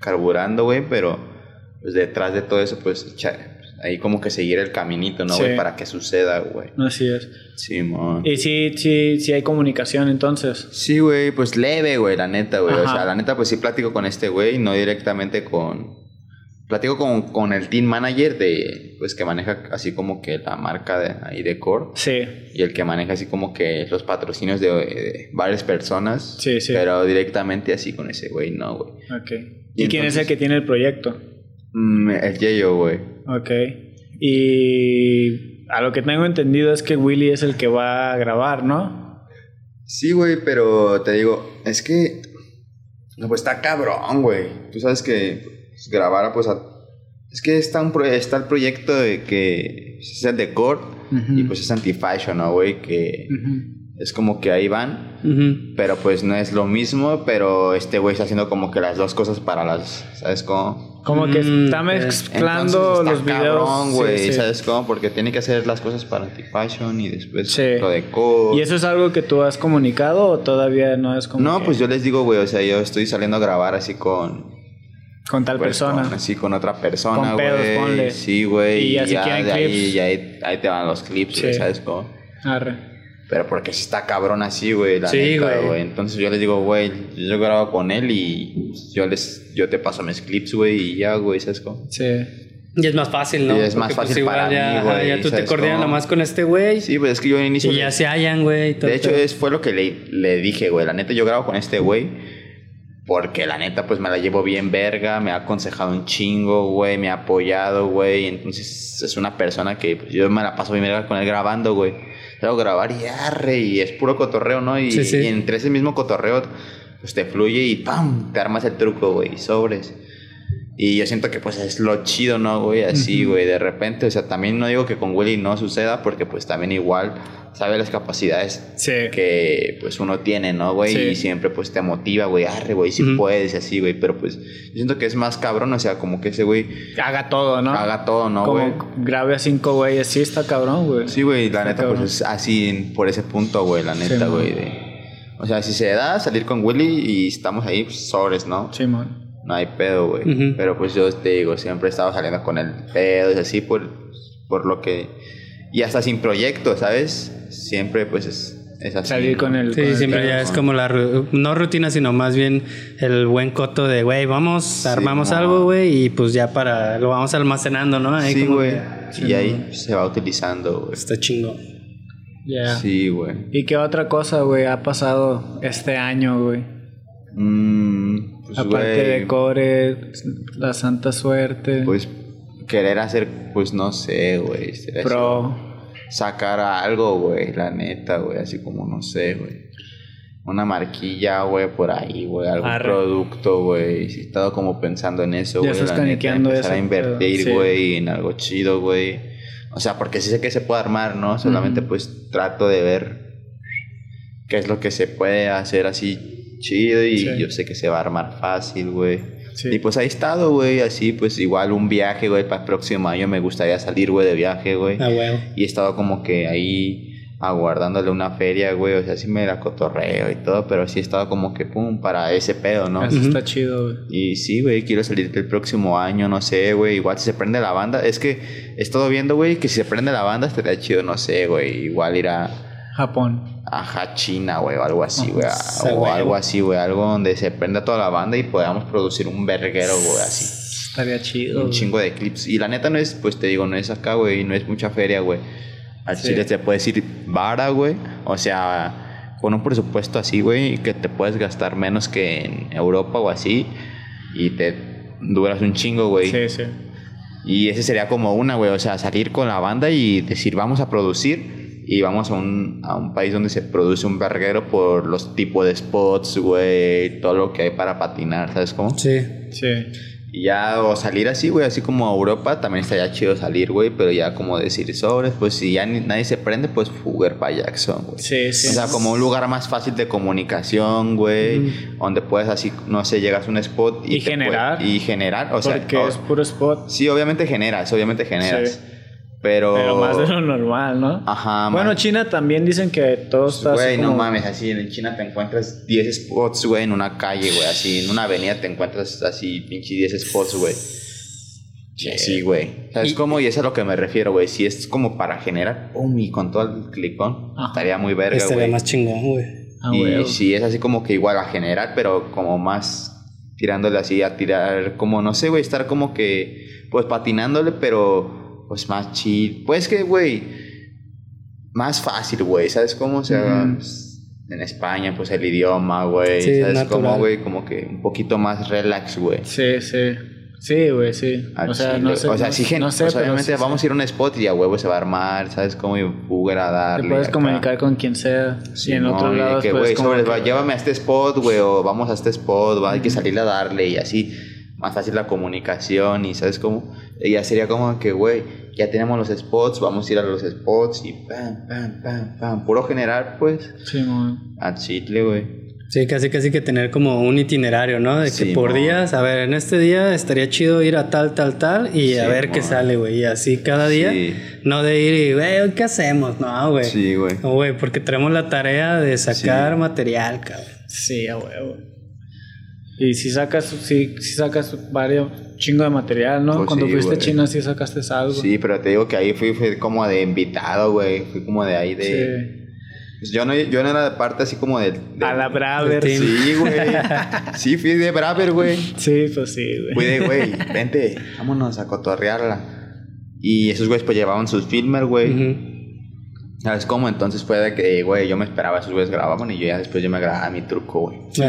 carburando, güey, pero pues detrás de todo eso pues ahí como que seguir el caminito, ¿no, Sí. güey? Para que suceda, güey. Así es. Simón. Y sí, sí, sí hay comunicación entonces. Sí, güey, pues leve, güey, la neta, güey. O sea, la neta, pues sí platico con este güey, no directamente con... Platico con, con el team manager de, pues que maneja así como que la marca de ahí de Core. Sí. Y el que maneja así como que los patrocinios de, de varias personas. Sí, sí. Pero directamente así con ese güey, no, güey. Ok. Y ¿Y, quién es el que tiene el proyecto? Mm, el Yeyo, güey. Ok. Y a lo que tengo entendido es que Willy es el que va a grabar, ¿no? Sí, güey, pero te digo, es que... No, pues está cabrón, güey. Tú sabes que pues, grabar, pues... a- es que está, un pro- está el proyecto de que es el de Core Ujú. y pues es anti-fashion, ¿no, güey? Que es como que ahí van, pero pues no es lo mismo, pero este güey está haciendo como que las dos cosas para las... ¿Sabes cómo? Como que Mm, está mezclando los videos. cabrón, Sí, güey, sí. ¿sabes cómo? Porque tiene que hacer las cosas para anti-fashion y después Sí. lo de Core. ¿Y eso es algo que tú has comunicado o todavía no es como No, que pues yo les digo, güey, o sea, yo estoy saliendo a grabar así con... con tal pues, persona? con- así con otra persona, Con pedos, güey. ponle. Sí, güey. Y ya si ya quieren de ahí, ya ahí, ahí te van los clips, güey, ¿sabes cómo? Arre. Pero porque sí está cabrón así, güey, la Sí, neta, güey. güey. Entonces yo les digo, güey, yo grabo con él y yo les yo te paso mis clips, güey, y ya, güey, ¿sabes cómo? Sí. Y es más fácil, ¿no? Y es más Porque, pues, fácil igual para mí, ya, güey, ajá, Ya tú te ¿sabes coordinas nomás con este güey. Sí, pues es que yo al inicio... y ya se hallan, güey. De hecho, es, fue lo que le, le dije, güey. La neta, yo grabo con este güey. Porque la neta, pues me la llevo bien verga, me ha aconsejado un chingo, güey, me ha apoyado, güey. Entonces es una persona que pues, yo me la paso bien verga con él grabando, güey. Grabar y arre, y es puro cotorreo, ¿no? Y, Sí, sí. y entre ese mismo cotorreo, pues te fluye y ¡pam! Te armas el truco, güey, y sobres. Y yo siento que pues es lo chido, ¿no, güey? Así, güey, de repente, o sea, también no digo que con Willy no suceda, porque pues también igual sabe las capacidades Sí. que pues uno tiene, ¿no, güey? Sí. Y siempre pues te motiva, güey, arre, güey, si puedes y así, güey, pero pues yo siento que es más cabrón, o sea, como que ese güey Haga todo, ¿no? haga todo, ¿no, güey? Como grave a cinco güeyes. Sí, está cabrón, güey. Sí, güey, la Está neta cabrón. pues es así por ese punto, güey, la neta, Sí, güey, man. de... O sea, si se da salir con Willy y estamos ahí, pues sobres, ¿no? Simón. No hay pedo, güey. Ujú. Pero pues yo te digo, siempre he estado saliendo con el pedo, y así por, por lo que... Y hasta sin proyecto, ¿sabes? Siempre pues es, es así. Salir ¿no? con el. Sí, con el siempre pedo. ya es como la, no rutina, sino más bien el buen coto de, güey, vamos, armamos mo. algo, güey, y pues ya para, lo vamos almacenando, ¿no? Ahí Sí, güey. Y ahí se va utilizando, güey. Está chingón. Ya. Sí, güey. ¿Y qué otra cosa, güey, ha pasado este año, güey? Mm, pues, Aparte de Core, la Santa Suerte, Pues querer hacer, pues no sé, güey. Pro. Sacar algo, güey, la neta, güey. Así como, no sé, güey. Una marquilla, güey, por ahí, güey. Algún Arre. producto, güey. Sí, he estado como pensando en eso, güey. estás la neta, empezar eso, a invertir, sí. güey, en algo chido, güey. O sea, porque sí sé que se puede armar, ¿no? Solamente, pues, trato de ver qué es lo que se puede hacer así chido. Y Sí. yo sé que se va a armar fácil, güey. Sí. Y pues ahí he estado, güey, así, pues igual un viaje, güey, para el próximo año me gustaría salir, güey, de viaje, güey. Ah, huevo. Y he estado como que ahí aguardándole una feria, güey, o sea, sí me la cotorreo y todo, pero sí he estado como que, pum, para ese pedo, ¿no? Eso está chido, güey. Y sí, güey, quiero salir el próximo año, no sé, güey, igual si se prende la banda, es que he estado viendo, güey, que si se prende la banda estaría chido, no sé, güey, igual ir a, Japón. a China, güey, o algo así, güey, Esa o algo así, güey, algo donde se prenda toda la banda y podamos producir un verguero, güey, así. Estaría chido. un güey. chingo de clips. Y la neta no es, pues te digo, no es acá, güey, no es mucha feria, güey. Al Sí. chile te puedes ir vara, güey. O sea, con un presupuesto así, güey, que te puedes gastar menos que en Europa o así. Y te duras un chingo, güey. Sí, sí. Y ese sería como una, güey. O sea, salir con la banda y decir, vamos a producir. Y vamos a un, a un país donde se produce un verguero por los tipos de spots, güey. Todo lo que hay para patinar, ¿sabes cómo? Sí. Sí. Y ya, o salir así, güey, así como a Europa, también estaría chido salir, güey, pero ya como decir sobres, pues si ya ni- nadie se prende, pues fugar para Jackson, güey. Sí, sí. O sea, como un lugar más fácil de comunicación, güey, donde puedes así, no sé, llegas a un spot y, generar. puede- y generar, o sea, Porque o- es puro spot. sí, obviamente generas, obviamente generas. Sí. Pero, Pero más de lo normal, ¿no? Ajá, Bueno, man. China también dicen que todo está así Güey, no como- mames, así en China te encuentras 10 spots, güey, en una calle, güey, así en una avenida te encuentras así pinche 10 spots, güey. Sí, güey. ¿Sabes Y- cómo? Y eso es a lo que me refiero, güey. Si es como para generar, pum, y con todo el clicón, estaría muy verga, Estaría güey. más chingón, güey. Ah, y huevo. si es así como que igual a generar, pero como más tirándole así a tirar, como no sé, güey, estar como que, pues patinándole, pero pues más chill. Pues que, güey, más fácil, güey, ¿sabes cómo? O sea, en España, pues el idioma, güey, Sí, ¿sabes natural. cómo, güey? Como que un poquito más relax, güey. Sí, sí. Sí, güey, sí. Al O sea, chile. no sé. O sea, no, sí, no sé, obviamente sí vamos a ir a un spot y a huevo se va a armar, ¿sabes cómo? Y a darle. Te puedes acá. comunicar con quien sea. Sí, y en no, de lados, que, pues, güey, llévame a este spot, güey, o vamos a este spot, va, hay que salir a darle y así. Más fácil la comunicación y, ¿sabes cómo? Y ya sería como que, güey, ya tenemos los spots, vamos a ir a los spots y pam, pam, pam, pam. Puro generar, pues, Sí, mon. a chitle, güey. Sí, casi casi que tener como un itinerario, ¿no? De que por días, a ver, en este día estaría chido ir a tal, tal, tal y a ver qué sale, güey. Y así cada día, Sí. no de ir y, güey, ¿qué hacemos? No, güey. Sí, güey. No, güey, porque tenemos la tarea de sacar Sí. material, cabrón. Sí, huevo. Y si sacas, si, si sacas varios chingo de material, ¿no? Pues Cuando sí, fuiste a. China sí sacaste algo. Sí, pero te digo que ahí fui, fui como de invitado, güey. Fui como de ahí de... Sí. Pues yo no, yo no era de parte así como de... de- A la Braver. de Sí, Sí, güey. Sí, fui de Braver, güey. pues sí, Fui güey. de, güey, vente, vámonos a cotorrearla. Y esos güeyes pues llevaban sus filmers, güey. ¿Sabes cómo? Entonces fue de que, güey, yo me esperaba, esos güeyes grababan y yo ya después yo me grababa mi truco, güey. Sí.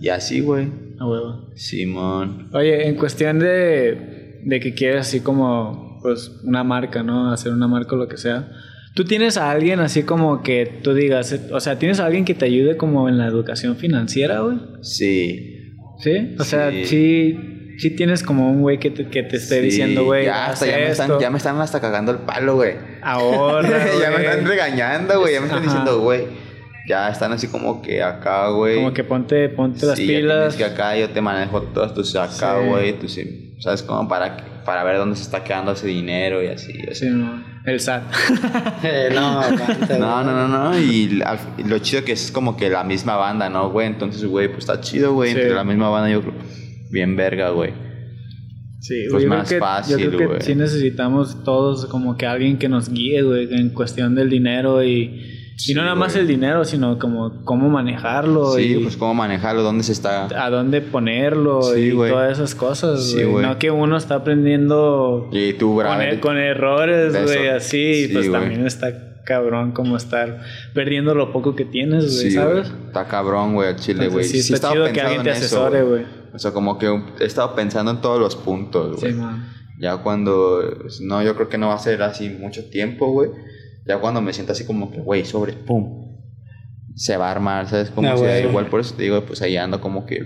Y así, güey. A huevo. Simón. Oye, en cuestión de, de que quieres así como, pues, una marca, ¿no? Hacer una marca o lo que sea. ¿Tú tienes a alguien así como que tú digas, o sea, tienes a alguien que te ayude como en la educación financiera, güey? Sí. ¿Sí? O sea, Sí. sí, tienes como un güey que te, que te esté Sí, diciendo, güey, Ya, hasta ya, me están, ya me están hasta cagando el palo, güey. ahorra, ya me están regañando, güey. Ya me están Ajá. diciendo, güey. Ya están así como que acá, güey. Como que ponte, ponte las Sí, pilas. que acá yo te manejo todas tus acá, güey. Tú sí, ¿Sabes? Como para, para ver dónde se está quedando ese dinero y así. así. Sí, no, el SAT. Eh, no, No, no, no, no. Y al- lo chido que es como que la misma banda, ¿no, güey? Entonces, güey, pues está chido, güey. Sí. Entre la misma banda, yo creo. Bien verga, güey. Sí, Pues yo más creo que, fácil, Yo creo que güey. sí necesitamos todos como que alguien que nos guíe, güey, en cuestión del dinero y, y no Sí, nada más el dinero, sino como cómo manejarlo Sí, y pues cómo manejarlo, dónde se está. a dónde ponerlo Sí, y todas esas cosas, Sí, güey. no que uno está aprendiendo Y tú, con, bravo. e- con errores, güey, así, y Sí, pues también está cabrón como estar perdiendo lo poco que tienes, güey, Sí, ¿sabes? güey. Está cabrón, güey, al chile, güey. Sí, está chido que alguien te asesore, güey. O sea, como que he estado pensando en todos los puntos, güey. Sí, man. Ya cuando, pues, no, yo creo que no va a ser así mucho tiempo, güey. Ya cuando me siento así como que, güey, sobre, pum, se va a armar, ¿sabes? Como Ah, si igual por eso te digo, pues ahí ando como que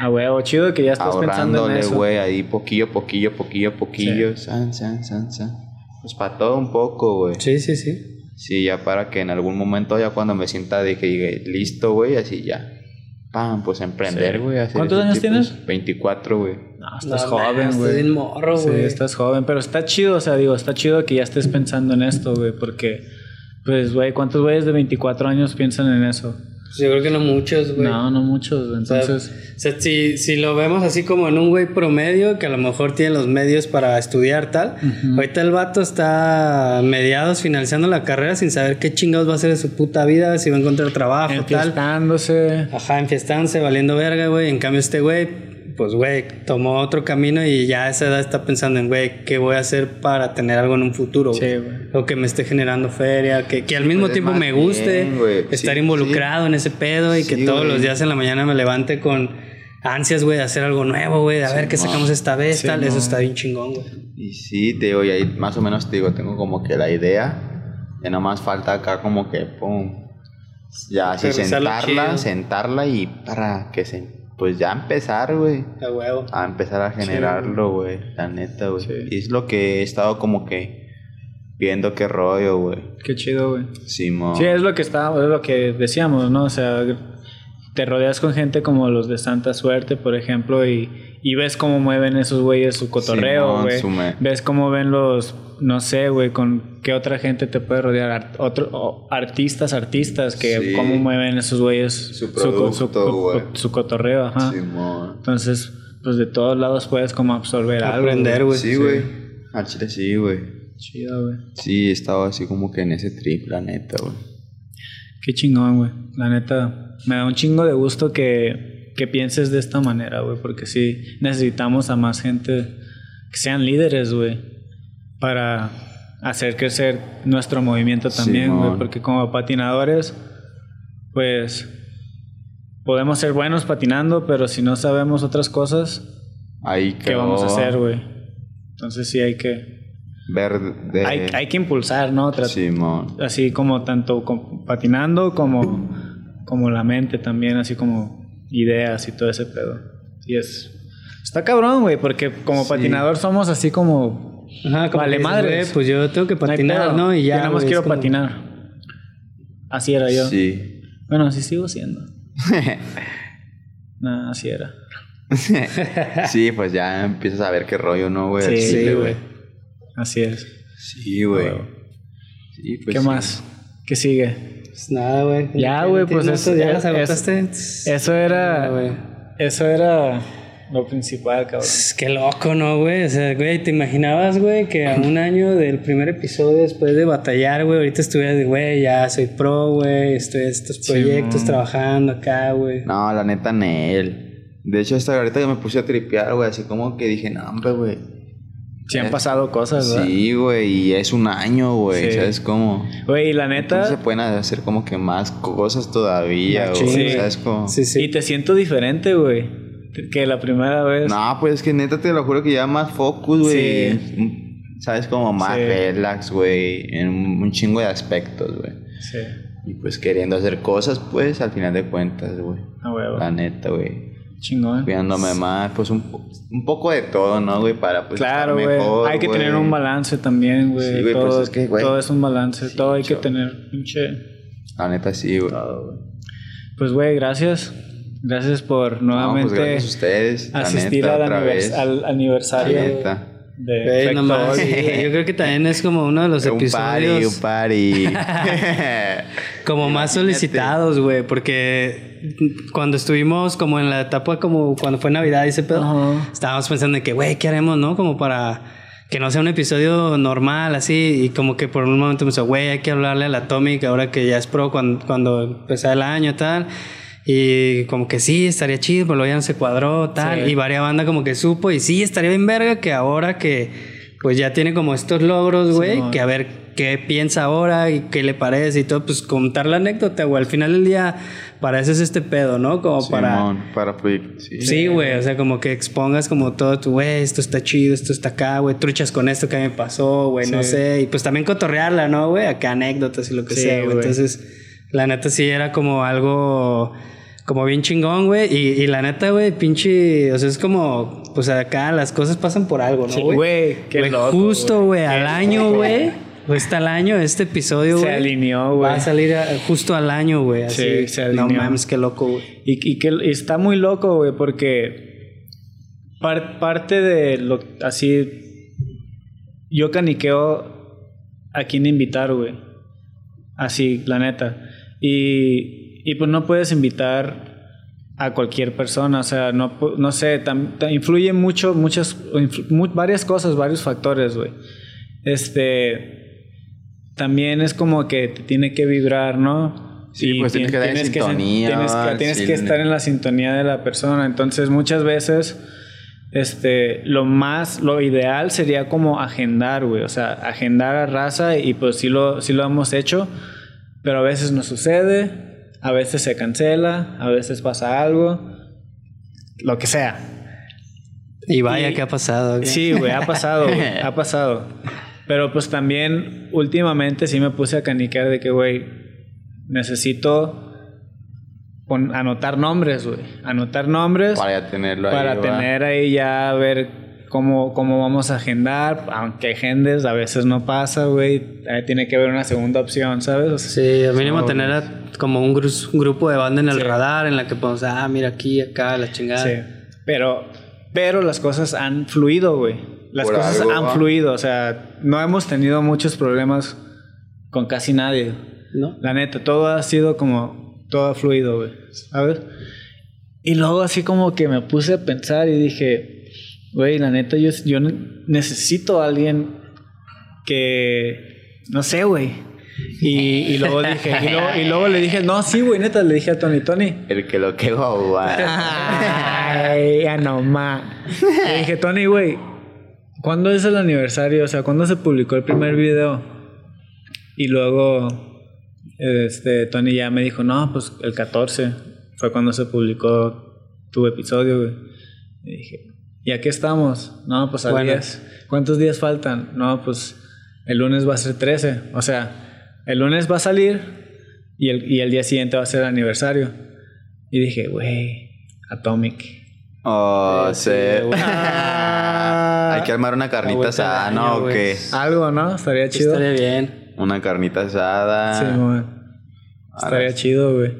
Ah, huevo, chido que ya estás pensando en eso. güey, ahí poquillo, poquillo, poquillo, poquillo, san, san, san, san. Pues para todo un poco, güey. Sí, sí, sí. Sí, ya para que en algún momento, ya cuando me sienta de que llegue listo, güey, así ya. Pam, pues emprender, güey. ¿Cuántos años tienes? 24, güey. No, estás No, joven, Estás güey. bien morro, Sí, güey. estás joven, pero está chido, o sea, digo, está chido que ya estés pensando en esto, güey, porque, pues, güey, ¿cuántos güeyes de 24 años piensan en eso? Pues yo creo que no muchos, güey. No, no muchos, O sea, entonces, o sea, si, si lo vemos así como en un güey promedio, que a lo mejor tiene los medios para estudiar tal, ahorita el vato está mediados finalizando la carrera sin saber qué chingados va a hacer de su puta vida, si va a encontrar trabajo, tal. enfiestándose. Ajá, enfiestándose, valiendo verga, güey. En cambio, este güey, pues, güey, tomó otro camino y ya a esa edad está pensando en, güey, ¿qué voy a hacer para tener algo en un futuro? güey? Sí, güey. O que me esté generando feria, que, que al mismo Pues, tiempo me guste bien, güey. estar Sí, involucrado en ese pedo y que todos los días en la mañana me levante con ansias, güey, de hacer algo nuevo, güey, de a ver qué mo. sacamos esta vez, Sí, tal. Eso está bien chingón, güey. Y sí, te digo, y ahí más o menos te digo, tengo como que la idea. Ya nomás falta acá como que, pum. Ya así sentarla, sentarla y para que se. Pues ya empezar, güey. A huevo. A empezar a generarlo, güey. La neta, güey. Sí. Y es lo que he estado como que viendo qué rollo, güey. Qué chido, güey. Simón. Sí, es lo que está, es lo que decíamos, ¿no? O sea, te rodeas con gente como los de Santa Suerte, por ejemplo, y, y ves cómo mueven esos güeyes su cotorreo, güey. Ves cómo ven los, no sé, güey, con qué otra gente te puede rodear, Art- otro, artistas, artistas, que Sí. cómo mueven esos güeyes Su cotorreo, ajá. Simón. Entonces, pues de todos lados puedes como absorber algo. Aprender, güey. Sí, güey. Al chile sí, güey. Chido, güey. Sí, he estado así como que en ese trip, la neta, güey. Qué chingón, güey. La neta, me da un chingo de gusto que, que pienses de esta manera, güey, porque sí necesitamos a más gente que sean líderes, güey, para hacer crecer nuestro movimiento también, güey, porque como patinadores, pues podemos ser buenos patinando, pero si no sabemos otras cosas, Ahí ¿qué vamos a hacer, güey? Entonces sí hay que Ver de... hay, hay que impulsar, ¿no? Tra- Simón. así como tanto patinando como, como la mente también, así como ideas y todo ese pedo. Y es... Está cabrón, güey, porque como Sí. patinador somos así como... Ajá, como Vale güey, Pues yo tengo que patinar. ¿no? Y ya. Yo nada más güey, quiero como- patinar. Así era yo. Sí. Bueno, así sigo siendo. Nah, así era. sí, pues ya empiezas a ver qué rollo, ¿no, güey? Sí, chile, sí, güey. Así es. Sí, güey. Sí, pues ¿Qué sí. más? ¿Qué sigue? Pues nada, güey. Ya, güey, pues ¿Tienes eso- ya las agotaste. Eso era... Ah, güey. Eso era lo principal, cabrón. Pues, Qué loco, ¿no, güey? O sea, güey, ¿te imaginabas, güey, que a un año del primer episodio, después de batallar, güey, ahorita estuvieras de, güey, ya soy pro, güey, estoy en estos proyectos trabajando acá, güey? No, la neta, Nel. De hecho, hasta ahorita que me puse a tripear, güey, así como que dije, no, hombre, güey. Sí han pasado cosas, ¿verdad? Sí, güey, y es un año, güey, Sí. ¿sabes cómo? Güey, y la Entonces se neta... pueden hacer como que más cosas todavía, güey, Sí. ¿sabes cómo? Sí, sí. Y te siento diferente, güey. Que la primera vez. No, pues es que neta te lo juro que ya más focus, güey. Sí. ¿Sabes? Como más Sí. relax, güey. En un, chingo de aspectos, güey. Sí. Y pues queriendo hacer cosas, pues al final de cuentas, güey. A huevo. La neta, güey. Chingón. Cuidándome más, pues un, un poco de todo, ¿no, güey? Para pues Claro, estar güey. mejor, Hay que güey. tener un balance también, güey. Sí, güey, todo, pues es que, güey. todo es un balance. Sí, todo hay que tener, pinche. La neta, sí, güey. Todo, güey. Pues, güey, gracias. Gracias por No, nuevamente pues gracias a ustedes. la asistir neta, al, otra anivers- vez. al aniversario La neta. de Güey, no güey. Yo creo que también es como uno de los un party, episodios un party. como más solicitados, güey, porque cuando estuvimos como en la etapa como cuando fue Navidad y ese pedo, Ajá. estábamos pensando en que, güey, ¿qué haremos, no? Como para que no sea un episodio normal, así, y como que por un momento me dijo, güey, hay que hablarle al Atomic ahora que ya es pro cuando, cuando empezó el año tal. Y como que sí, estaría chido, pero luego ya no se cuadró, tal. Sí. Y varias banda como que supo, y sí, estaría bien verga que ahora que pues ya tiene como estos logros, güey, Simón. que a ver qué piensa ahora y qué le parece y todo, pues contar la anécdota, güey. Al final del día, para eso es este pedo, ¿no? Como para... Para. Sí. Sí, güey, o sea, como que expongas como todo tu, güey, esto está chido, esto está acá, güey, truchas con esto que a mí me pasó, güey, no Sí. sé, y pues también cotorrearla, ¿no, güey? Acá anécdotas y lo que Sí, sea, güey. Entonces, la neta sí era como algo, como bien chingón, güey, y, y la neta, güey, pinche, o sea, es como, pues acá las cosas pasan por algo, ¿no, Sí, güey? güey, qué loco, Justo, güey, al año, güey, está al año, este episodio, Se güey. alineó, güey. Va a salir a- justo al año, güey. Sí, se No alineó. mames, qué loco, güey. Y, y que está muy loco, güey, porque par- parte de lo así. Yo caniqueo a quién invitar, güey. Así, la neta. Y, y pues no puedes invitar a cualquier persona, o sea, no, no sé, tam- tam- influye mucho, muchas, influ- varias cosas, varios factores, güey. Este, también es como que te tiene que vibrar, ¿no? Sí, pues tienes que dar en sen- sintonía, tienes que, ¿va? tienes Sí, que ne- estar en la sintonía de la persona. Entonces, muchas veces, este, lo más, lo ideal sería como agendar, güey. O sea, agendar a raza y pues sí lo, sí lo hemos hecho, pero a veces no sucede, a veces se cancela, a veces pasa algo, lo que sea. Y vaya Y- que ha pasado, güey. Sí, güey, ha pasado, güey, ha pasado. Pero pues también últimamente sí me puse a caniquear de que, güey, necesito pon- anotar nombres, güey. Anotar nombres Para ya tenerlo ahí. para tener ahí ya a ver cómo, cómo vamos a agendar. Aunque agendes, a veces no pasa, güey. Ahí tiene que haber una segunda opción, ¿sabes? O sea, Sí, al mínimo tener a- como un, gru- un grupo de banda en el Sí. radar en la que podemos, ah, mira aquí, acá, la chingada. Sí. Pero, pero las cosas han fluido, güey. Las Por cosas algo, han fluido. O sea, no hemos tenido muchos problemas con casi nadie. ¿No? La neta, todo ha sido como. Todo ha fluido, güey. ¿Sabes? Y luego, así como que me puse a pensar y dije, güey, la neta, yo, yo ne- necesito a alguien que. No sé, güey. Y, y luego dije, y luego, y luego le dije, no, sí, güey, neta, le dije a Tony, Tony, El que lo quedó, güey. Ay, ya no más. Le dije, Tony, güey, ¿cuándo es el aniversario? O sea, ¿cuándo se publicó el primer video? Y luego, este, Tony ya me dijo, no, pues el 14 fue cuando se publicó tu episodio, güey. Y dije, ¿y aquí estamos? No, pues a Bueno. 10. ¿Cuántos días faltan? No, pues el lunes va a ser 13. O sea, el lunes va a salir y el, y el día siguiente va a ser el aniversario. Y dije, güey, Atomic. Oh, sí. güey. Hay que armar una carnita asada, ¿no? ¿O qué? Algo, ¿no? Estaría chido. Estaría bien. Una carnita asada. Sí, güey. Estaría chido, güey.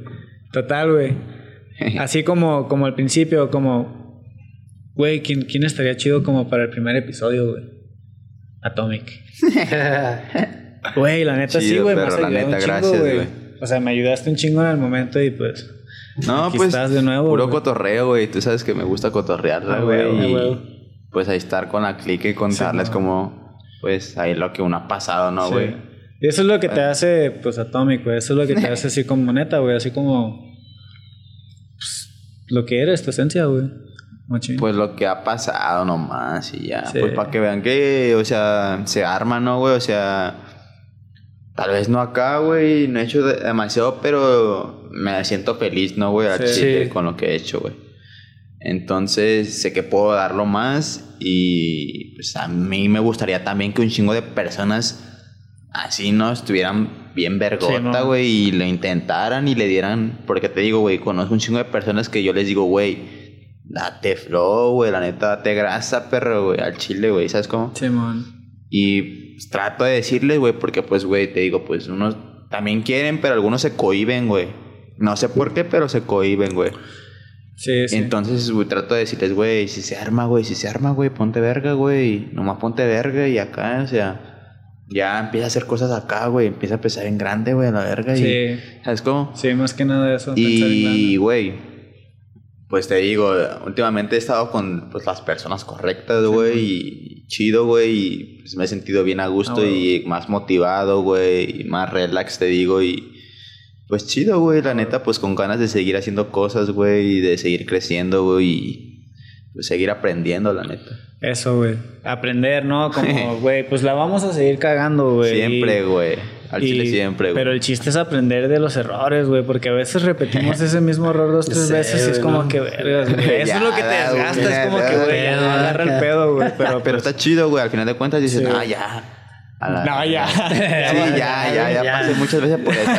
Total, güey. Así como, como al principio, como, güey, ¿quién, ¿quién estaría chido como para el primer episodio, güey? Atomic. Güey, la neta sí, güey. Me has la ayudado neta, un chingo, gracias, güey. O sea, me ayudaste un chingo en el momento y pues. No, Aquí pues. estás de nuevo, Puro cotorreo, güey. Tú sabes que me gusta cotorrearla, Ah, ah, güey. Pues ahí estar con la clica y contarles no. como. Pues ahí lo que uno ha pasado, ¿no, sí. güey? Y eso es lo que te hace, pues, Atomic, güey. Eso es lo que te hace así como neta, güey. Así como. pues, lo que eres, tu esencia, güey. Pues lo que ha pasado nomás y ya. Sí. Pues para que vean que, o sea, se arma, ¿no, güey? O sea, tal vez no acá, güey, no he hecho de- demasiado, pero me siento feliz, ¿no, güey? Sí. chile Sí. con lo que he hecho, güey. Entonces, sé que puedo darlo más y pues a mí me gustaría también que un chingo de personas así, ¿no? Estuvieran bien Sí, vergota, ¿no? güey, y lo intentaran y le dieran, porque te digo, güey, conozco un chingo de personas que yo les digo, güey, date flow, güey, la neta, date grasa, perro, güey, al chile, güey, ¿sabes cómo? Simón. Y pues, trato de decirles, güey, porque pues, güey, te digo, pues unos también quieren, pero algunos se cohiben, güey. No sé por qué, pero se cohiben, güey. Sí, sí. Entonces, güey, trato de decirles, güey, si se arma, güey, si se arma, güey, ponte verga, güey. Nomás ponte verga y acá, o sea, ya empieza a hacer cosas acá, güey. Empieza a pensar en grande, güey, a la verga. Y, Sí. ¿Sabes cómo? Sí, más que nada eso. Y, güey, pues te digo, últimamente he estado con pues, las personas correctas, güey, y chido, güey, y pues, me he sentido bien a gusto Ah, y más motivado, güey, y más relax, te digo, y pues chido, güey, la neta, pues con ganas de seguir haciendo cosas, güey, y de seguir creciendo, güey, y pues seguir aprendiendo, la neta. Eso, güey. Aprender, ¿no? Como, güey, pues la vamos a seguir cagando, güey. Siempre, güey, al chile y- siempre, güey. Pero el chiste es aprender de los errores, güey, porque a veces repetimos ese mismo error dos, tres Sí, veces y es como ¿no? que vergas, güey. Eso Ya, es lo que te desgasta, es como que, güey, agarra el pedo, güey. Pero, Pero pues, está chido, güey, al final de cuentas dices, Sí. ah, ya. A la- No, ya. Sí, ya, ya, ya, Ya. pasé muchas veces por eso.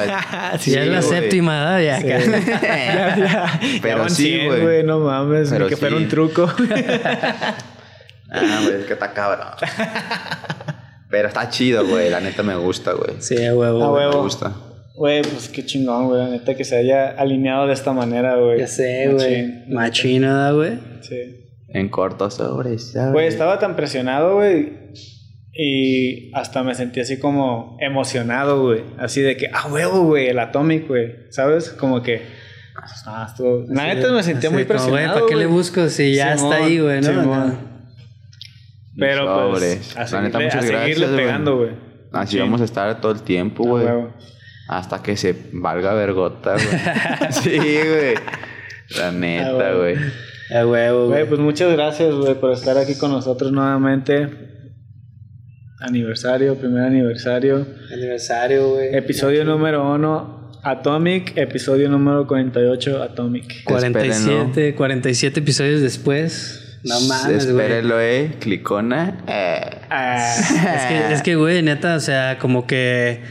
Si ya es la güey. séptima, ¿verdad? Ya ya, ya, Pero ya sí, 100, güey. güey, no mames, Pero que fuera sí. un truco. Ah, güey, es que está cabrón. Pero está chido, güey. La neta me gusta, güey. Sí, a huevo. A güey. Me huevo. gusta. Güey, pues qué chingón, güey, la neta que se haya alineado de esta manera, güey. Ya sé, güey. ¿verdad, güey? Sí. En corto sobre, ¿sabes? Güey, estaba tan presionado, güey. Y hasta me sentí así como emocionado, güey. Así de que, ah, huevo, güey, el Atomic, güey. ¿Sabes? Como que. Ah, estuvo. La neta me sentía muy como, presionado. ¿para qué le busco si ya Simón, está ahí, güey, no? Simón. Pero Sobres. pues. A La neta, muchas a seguirle gracias, güey. pegando, güey. Así Sí. vamos a estar todo el tiempo, güey. Hasta que se valga vergota, güey. sí, güey. La neta, güey. A huevo, Güey, güey. pues muchas gracias, güey, por estar aquí con nosotros nuevamente. Aniversario, primer aniversario. Aniversario, güey. Episodio número uno, Atomic. Episodio número 48, Atomic. 47, 47 episodios después. No mames, güey. Espérenlo, eh. Clicona. Eh. Ah, Es que, es que, güey, neta, o sea, como que.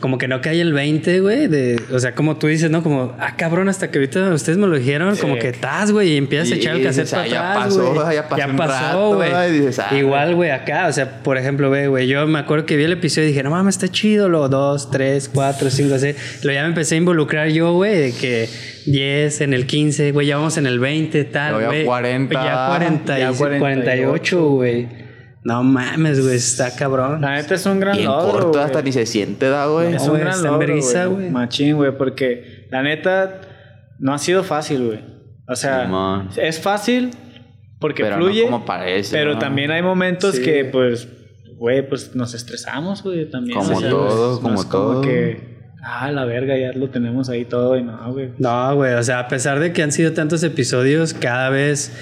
Como que no cae el 20, güey. De, o sea, como tú dices, ¿no? Como, ah, cabrón, hasta que ahorita ustedes me lo dijeron, Sí. como que estás, güey, y empiezas a Y echar el cassette para ah, ya atrás, pasó, güey. ya pasó un rato, güey. ah, Igual, güey, acá, o sea, por ejemplo, ve, güey, yo me acuerdo que vi el episodio y dije, no mames, está chido, lo 2, 3, 4, 5, 6. Luego ya me empecé a involucrar yo, güey, de que 10, en el 15, güey, ya vamos en el 20, tal, Luego ya güey. 40, Ya 40, ya 48, güey. No mames, güey, está cabrón. la neta es un gran Bien logro, corto, hasta ni se siente, da, güey. Es No, un güey, gran logro, güey. Machín, güey, porque la neta no ha sido fácil, güey. O sea, Simón. es fácil porque Pero no fluye. como parece, Pero ¿no? también hay momentos Sí. que, pues, güey, pues nos estresamos, güey, también. Como O sea, todo, no es como todo. que, ah, la verga, ya lo tenemos ahí todo y no, güey. No, güey, o sea, a pesar de que han sido tantos episodios, cada vez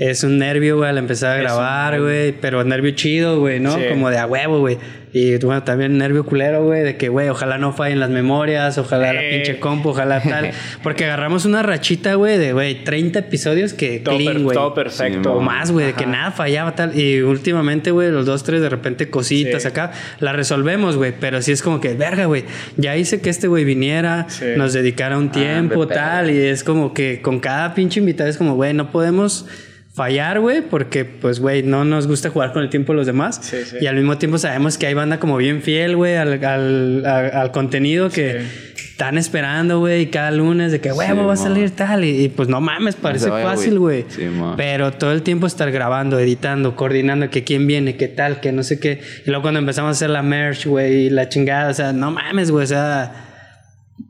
es un nervio, güey, al empezar a Es grabar, güey, pero nervio chido, güey, ¿no? Sí. Como de a huevo, güey. Y bueno, también nervio culero, güey, de que, güey, ojalá no fallen las memorias, ojalá la pinche compu, ojalá tal. Porque agarramos una rachita, güey, de, güey, 30 episodios que Todo, clean, per- güey. todo perfecto. O más, güey, de que nada fallaba tal. Y últimamente, güey, los dos, tres, de repente cositas Sí. acá, la resolvemos, güey. Pero sí es como que, verga, güey, ya hice que este güey viniera, Sí. nos dedicara un tiempo, hombre, tal. Y es como que con cada pinche invitado es como, güey, no podemos fallar, güey, porque pues, güey, no nos gusta jugar con el tiempo de los demás. Sí, sí. Y al mismo tiempo sabemos que hay banda como bien fiel, güey, al, al, al- al contenido que están esperando, güey, y cada lunes de que, huevo, Sí, va a salir tal. Y, y, pues no mames, parece vaya, fácil, güey. güey. Pero todo el tiempo estar grabando, editando, coordinando que quién viene, qué tal, que no sé qué. Y luego cuando empezamos a hacer la merch, güey, y la chingada, o sea, no mames, güey, o sea,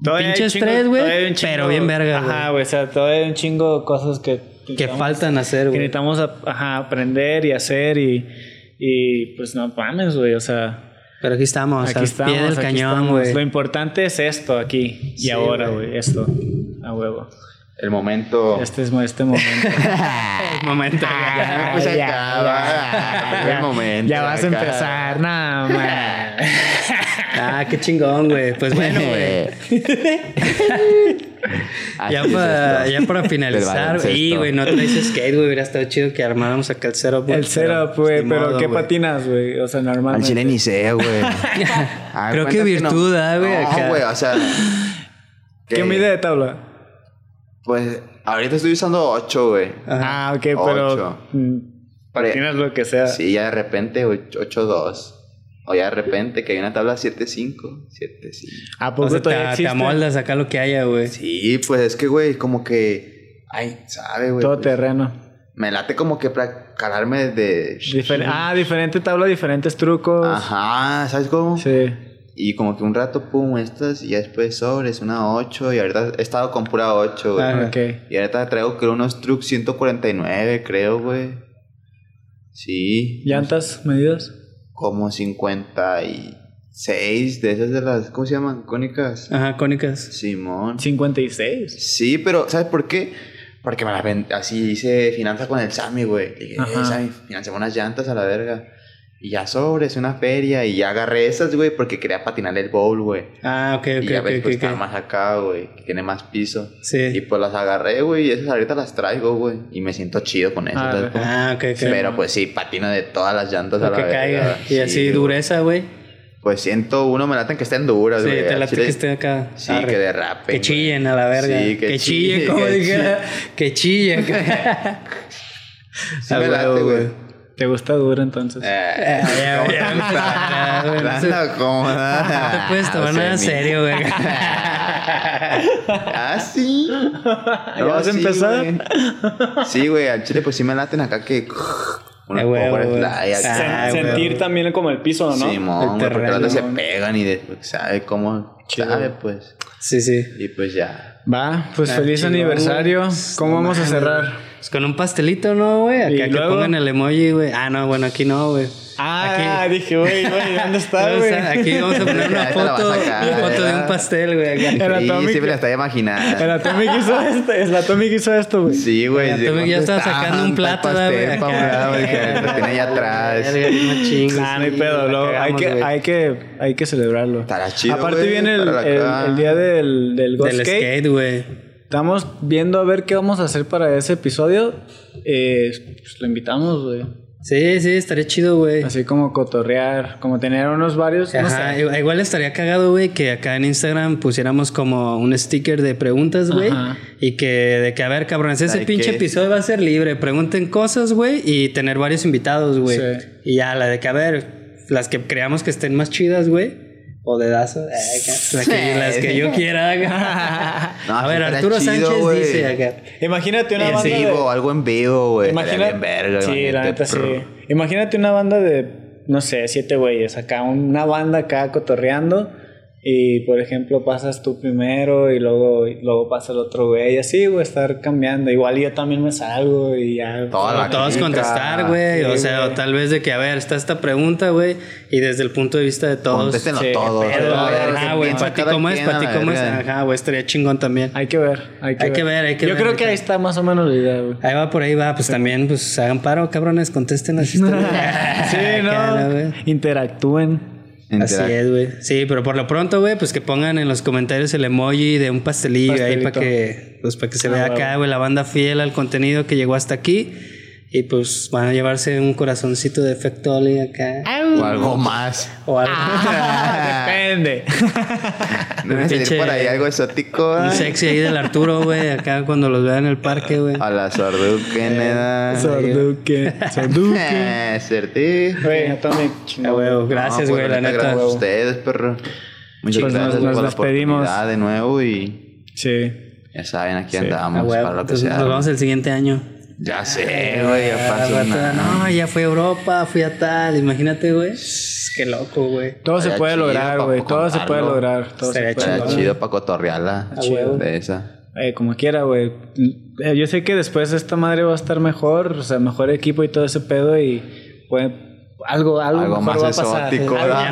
Todavía hay pinche un chingo- estrés, güey, todavía hay un chingo- pero bien verga, Ajá, güey. güey, o sea, todavía hay un chingo de cosas que... que necesitamos- faltan hacer, Que güey. necesitamos a- ajá, aprender y hacer y... Y pues no mames, güey, o sea... Pero aquí estamos, aquí al estamos, pie del aquí cañón, estamos. güey. Lo importante es esto aquí y Sí, ahora, güey. esto. A huevo. El momento. Este es este momento. El momento. Ya, pues ya, acaba. ya, el momento. ya vas a empezar, nada más. Ah, qué chingón, güey. Pues bueno, güey. Ya para, ya para finalizar, y güey, no traes skate, güey. Hubiera estado chido que armáramos acá el setup. güey, El setup, güey, ni pero modo, ¿qué güey. patinas, güey? O sea, Al normalmente. chile ni sé, güey. Ah, Creo que virtud, ah, güey, No, güey, o sea. ¿Qué que- mide de tabla? Pues ahorita estoy usando 8, güey. Ah, ok, pero. Ocho. mm, Patinas lo que sea. Sí, ya de repente 8-2. O ya de repente que hay una tabla 7-5. 7-5. ¿A poco O sea, te, todavía te amoldas acá lo que haya, güey. Sí, pues es que, güey, como que. Ay, sabe, güey. Todo pues, terreno. Me late como que para calarme de. Difer- ah, diferente tabla, diferentes trucos. Ajá, ¿sabes cómo? Sí. Y como que un rato, pum, estas, y ya después sobres, una 8, y ahorita he estado con pura 8, güey. Ajá. Ok. Y ahorita traigo, creo, unos trucks 149, creo, güey. Sí. ¿Llantas medidas? Como 56 de esas de las, ¿cómo se llaman? Cónicas. Ajá, cónicas. Simón. 56. Sí, pero ¿sabes por qué? Porque me las ven, así hice finanza con el Sammy, güey. Le dije, Ajá. eh, Sammy, financiamos unas llantas a la verga. Y ya sobres, una feria. Y ya agarré esas, güey, porque quería patinar el bowl, güey. Ah, ok, y ok, ya ok, ves, pues está más acá, güey. Que tiene más piso. Y Sí. pues las agarré, güey. Y esas ahorita las traigo, güey. Y me siento chido con eso. Ah, ¿sabes cómo? Ah, ok, ok. Pero pues sí, patino de todas las llantas a la que caiga. Y Sí, así dureza, güey. Pues siento uno me laten que estén duras, Sí, güey. te Al late chile- que esté acá. Sí, Arre. que derrapen. Que chillen a la verga. Sí, que, que chillen, chille, como dijera. Que chillen. Sí me late, güey. ¿Te gusta duro entonces? Eh, Ah, ya, ya, ya, güey, no cómoda. No te puedes tomar nada serio, güey. ah, sí. ¿Ya vas a empezar? Sí, güey, al chile pues sí me laten acá que... Una Eh. Sen- Ah, sentir también como el piso, ¿no? Porque terreno, las se pegan y después sabe cómo Chido. sabe, pues. Sí, sí. Y pues ya. Va, pues Ah, feliz aniversario. ¿Cómo vamos a cerrar? Pues con un pastelito, ¿no, güey? Acá que pongan el emoji, güey. Ah, no, bueno, aquí no, güey. Ah, dije, güey, güey, ¿dónde está, güey? Aquí vamos a poner una foto, sacar, una foto de un pastel, güey. acá. El Sí, me la estaba El imaginando. Atomic hizo esto, el Atomic hizo esto, güey. Sí, güey. El Atomic ya estaba sacando un el plato, güey, el lo tiene ahí atrás. Nah, no hay pedo, hay que, hay que, hay que celebrarlo. Estará chido, Aparte viene el, el- el día del, del Ghost Del Skate. skate, güey. Estamos viendo a ver qué vamos a hacer para ese episodio. Eh, pues lo invitamos, güey. Sí, sí, estaría chido, güey. Así como cotorrear, como tener unos varios. no Ajá, sé. igual- estaría cagado, güey, que acá en Instagram pusiéramos como un sticker de preguntas, güey. Ajá. Y que de que, a ver, cabrones, ese pinche episodio va a ser libre. Pregunten cosas, güey, y tener varios invitados, güey. Sí. Y ya, la de que, a ver, las que creamos que estén más chidas, güey. O de dazo. eh, la que- las que yo quiera. No, a ver, Arturo chido, Sánchez dice acá. Imagínate una En banda de... vivo, algo en vivo, güey. Imagina... Verga, sí, la neta sí. Imagínate una banda de, no sé, siete güeyes acá, una banda acá cotorreando y por ejemplo pasas tú primero y luego, y luego pasa el otro güey y así, güey, estar cambiando. Igual yo también me salgo y ya. Toda todos clica. contestar, güey. Sí, o sea, o tal vez de que, a ver, está esta pregunta, güey. Y desde el punto de vista de todos. Contéstenlo Sí, todos. pero, a ver, Ajá, ¿qué güey. Para ti cómo es, para ti cómo es. Ajá, güey, estaría chingón también. Hay que ver, hay que Hay ver. que ver, hay que Yo ver, creo que ahí está más o menos la idea, güey. Ahí va por ahí va, pues también, pues hagan paro, cabrones, contesten las historias. Sí, no. Interactúen. Así es, güey. Sí, pero por lo pronto, güey, pues que pongan en los comentarios el emoji de un pastelillo ahí Pastelito. para que, pues para que se Ah, vea acá, güey, la banda fiel al contenido que llegó hasta aquí. Y pues van a llevarse un corazoncito de efecto Oli acá. O algo más. O algo. Depende. Debe salir por ahí algo exótico. Un ¿eh? sexy ahí del Arturo, güey, acá cuando los vean en el parque, güey. A la sorduque, nena. Sorduque. Sorduque. Eh, Certi. Güey, Atomic. Ah, gracias, No, güey, pues, la neta. Gracias a ustedes, perro. Muchas Pues nos- gracias nos por la despedimos. oportunidad de nuevo y Sí. ya saben, aquí Sí. andamos Ah, para lo que entonces sea. nos vemos el siguiente año. Ya sé, güey, ya pasó. No, ya fui a Europa, fui a tal. Imagínate, güey. Qué loco, güey. Todo se puede chido lograr, güey. Todo se puede lograr. Todo se puede chido para cotorrearla. Huevo. De esa. Eh, como quiera, güey. Eh, Yo sé que después esta madre va a estar mejor, o sea, mejor equipo y todo ese pedo y puede, algo, algo, Algo más va a pasar. exótico, ¿verdad?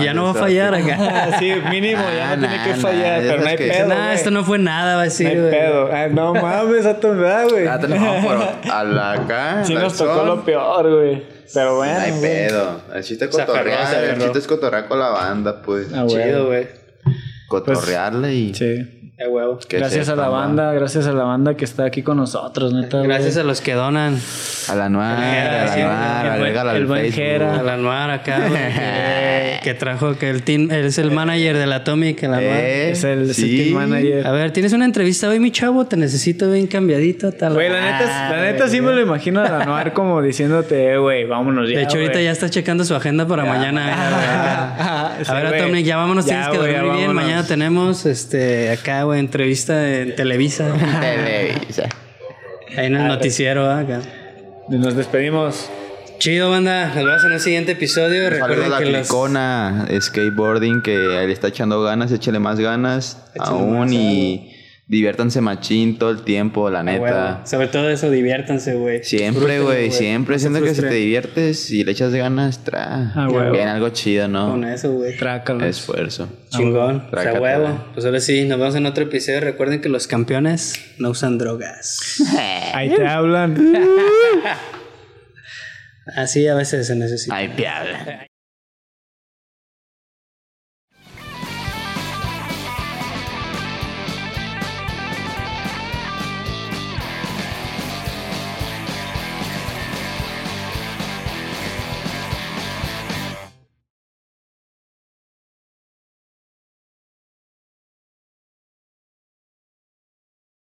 Ya no, no va a fallar acá. Sí, mínimo, ya Ah, no tiene nah, que nah, fallar, pero no hay que- pedo. Nah, esto no fue nada, va a No decir, hay güey. pedo. Ah, no mames, a tu edad, güey. Ah, no, pero a la acá. Sí nos tocó lo peor, güey. Pero bueno. No hay pedo. El chiste es cotorrear. El chiste es cotorrear con la banda, pues. Ah. Chido, güey. Cotorrearle y. Sí. De huevo. que gracias a la banda, gracias a la banda que está aquí con nosotros, neta. Gracias a los que donan. A la nueva, a la el agrégala al el buen. Jera. A la Anuar acá, que, que trajo que el team, él es el manager del Atomic, el Anuar. Eh, Es el, es el sí. team manager. A ver, tienes una entrevista hoy, mi chavo, te necesito bien cambiadito. Tal. Güey, la neta, es- la neta sí me lo imagino a la Noir como diciéndote, eh, güey, vámonos ya. de hecho, ahorita ya está checando su agenda para mañana. Ah, A ver. Atomic, ya vámonos, Ya, tienes que dormir bien. Mañana tenemos este acá, güey, entrevista en Televisa. Televisa. Ahí en el noticiero, ¿ah? acá. Nos despedimos. Chido, banda. Nos vemos en el siguiente episodio. Recuerden la que los. Clicona Skateboarding que le está echando ganas, échale más ganas Échale aún más, y diviértanse machín todo el tiempo, la Ah, neta. Sobre todo eso, diviértanse, güey. Siempre, güey, siempre siento que si te diviertes y le echas ganas, tra. Ah, huevo. Bien, algo chido, ¿no? Con eso, güey. Trácalos. Esfuerzo. Chingón. O sea, huevo. Pues ahora sí, nos vemos en otro episodio. Recuerden que los campeones no usan drogas. Ahí te hablan. Así a veces se necesita. Ay, piabla.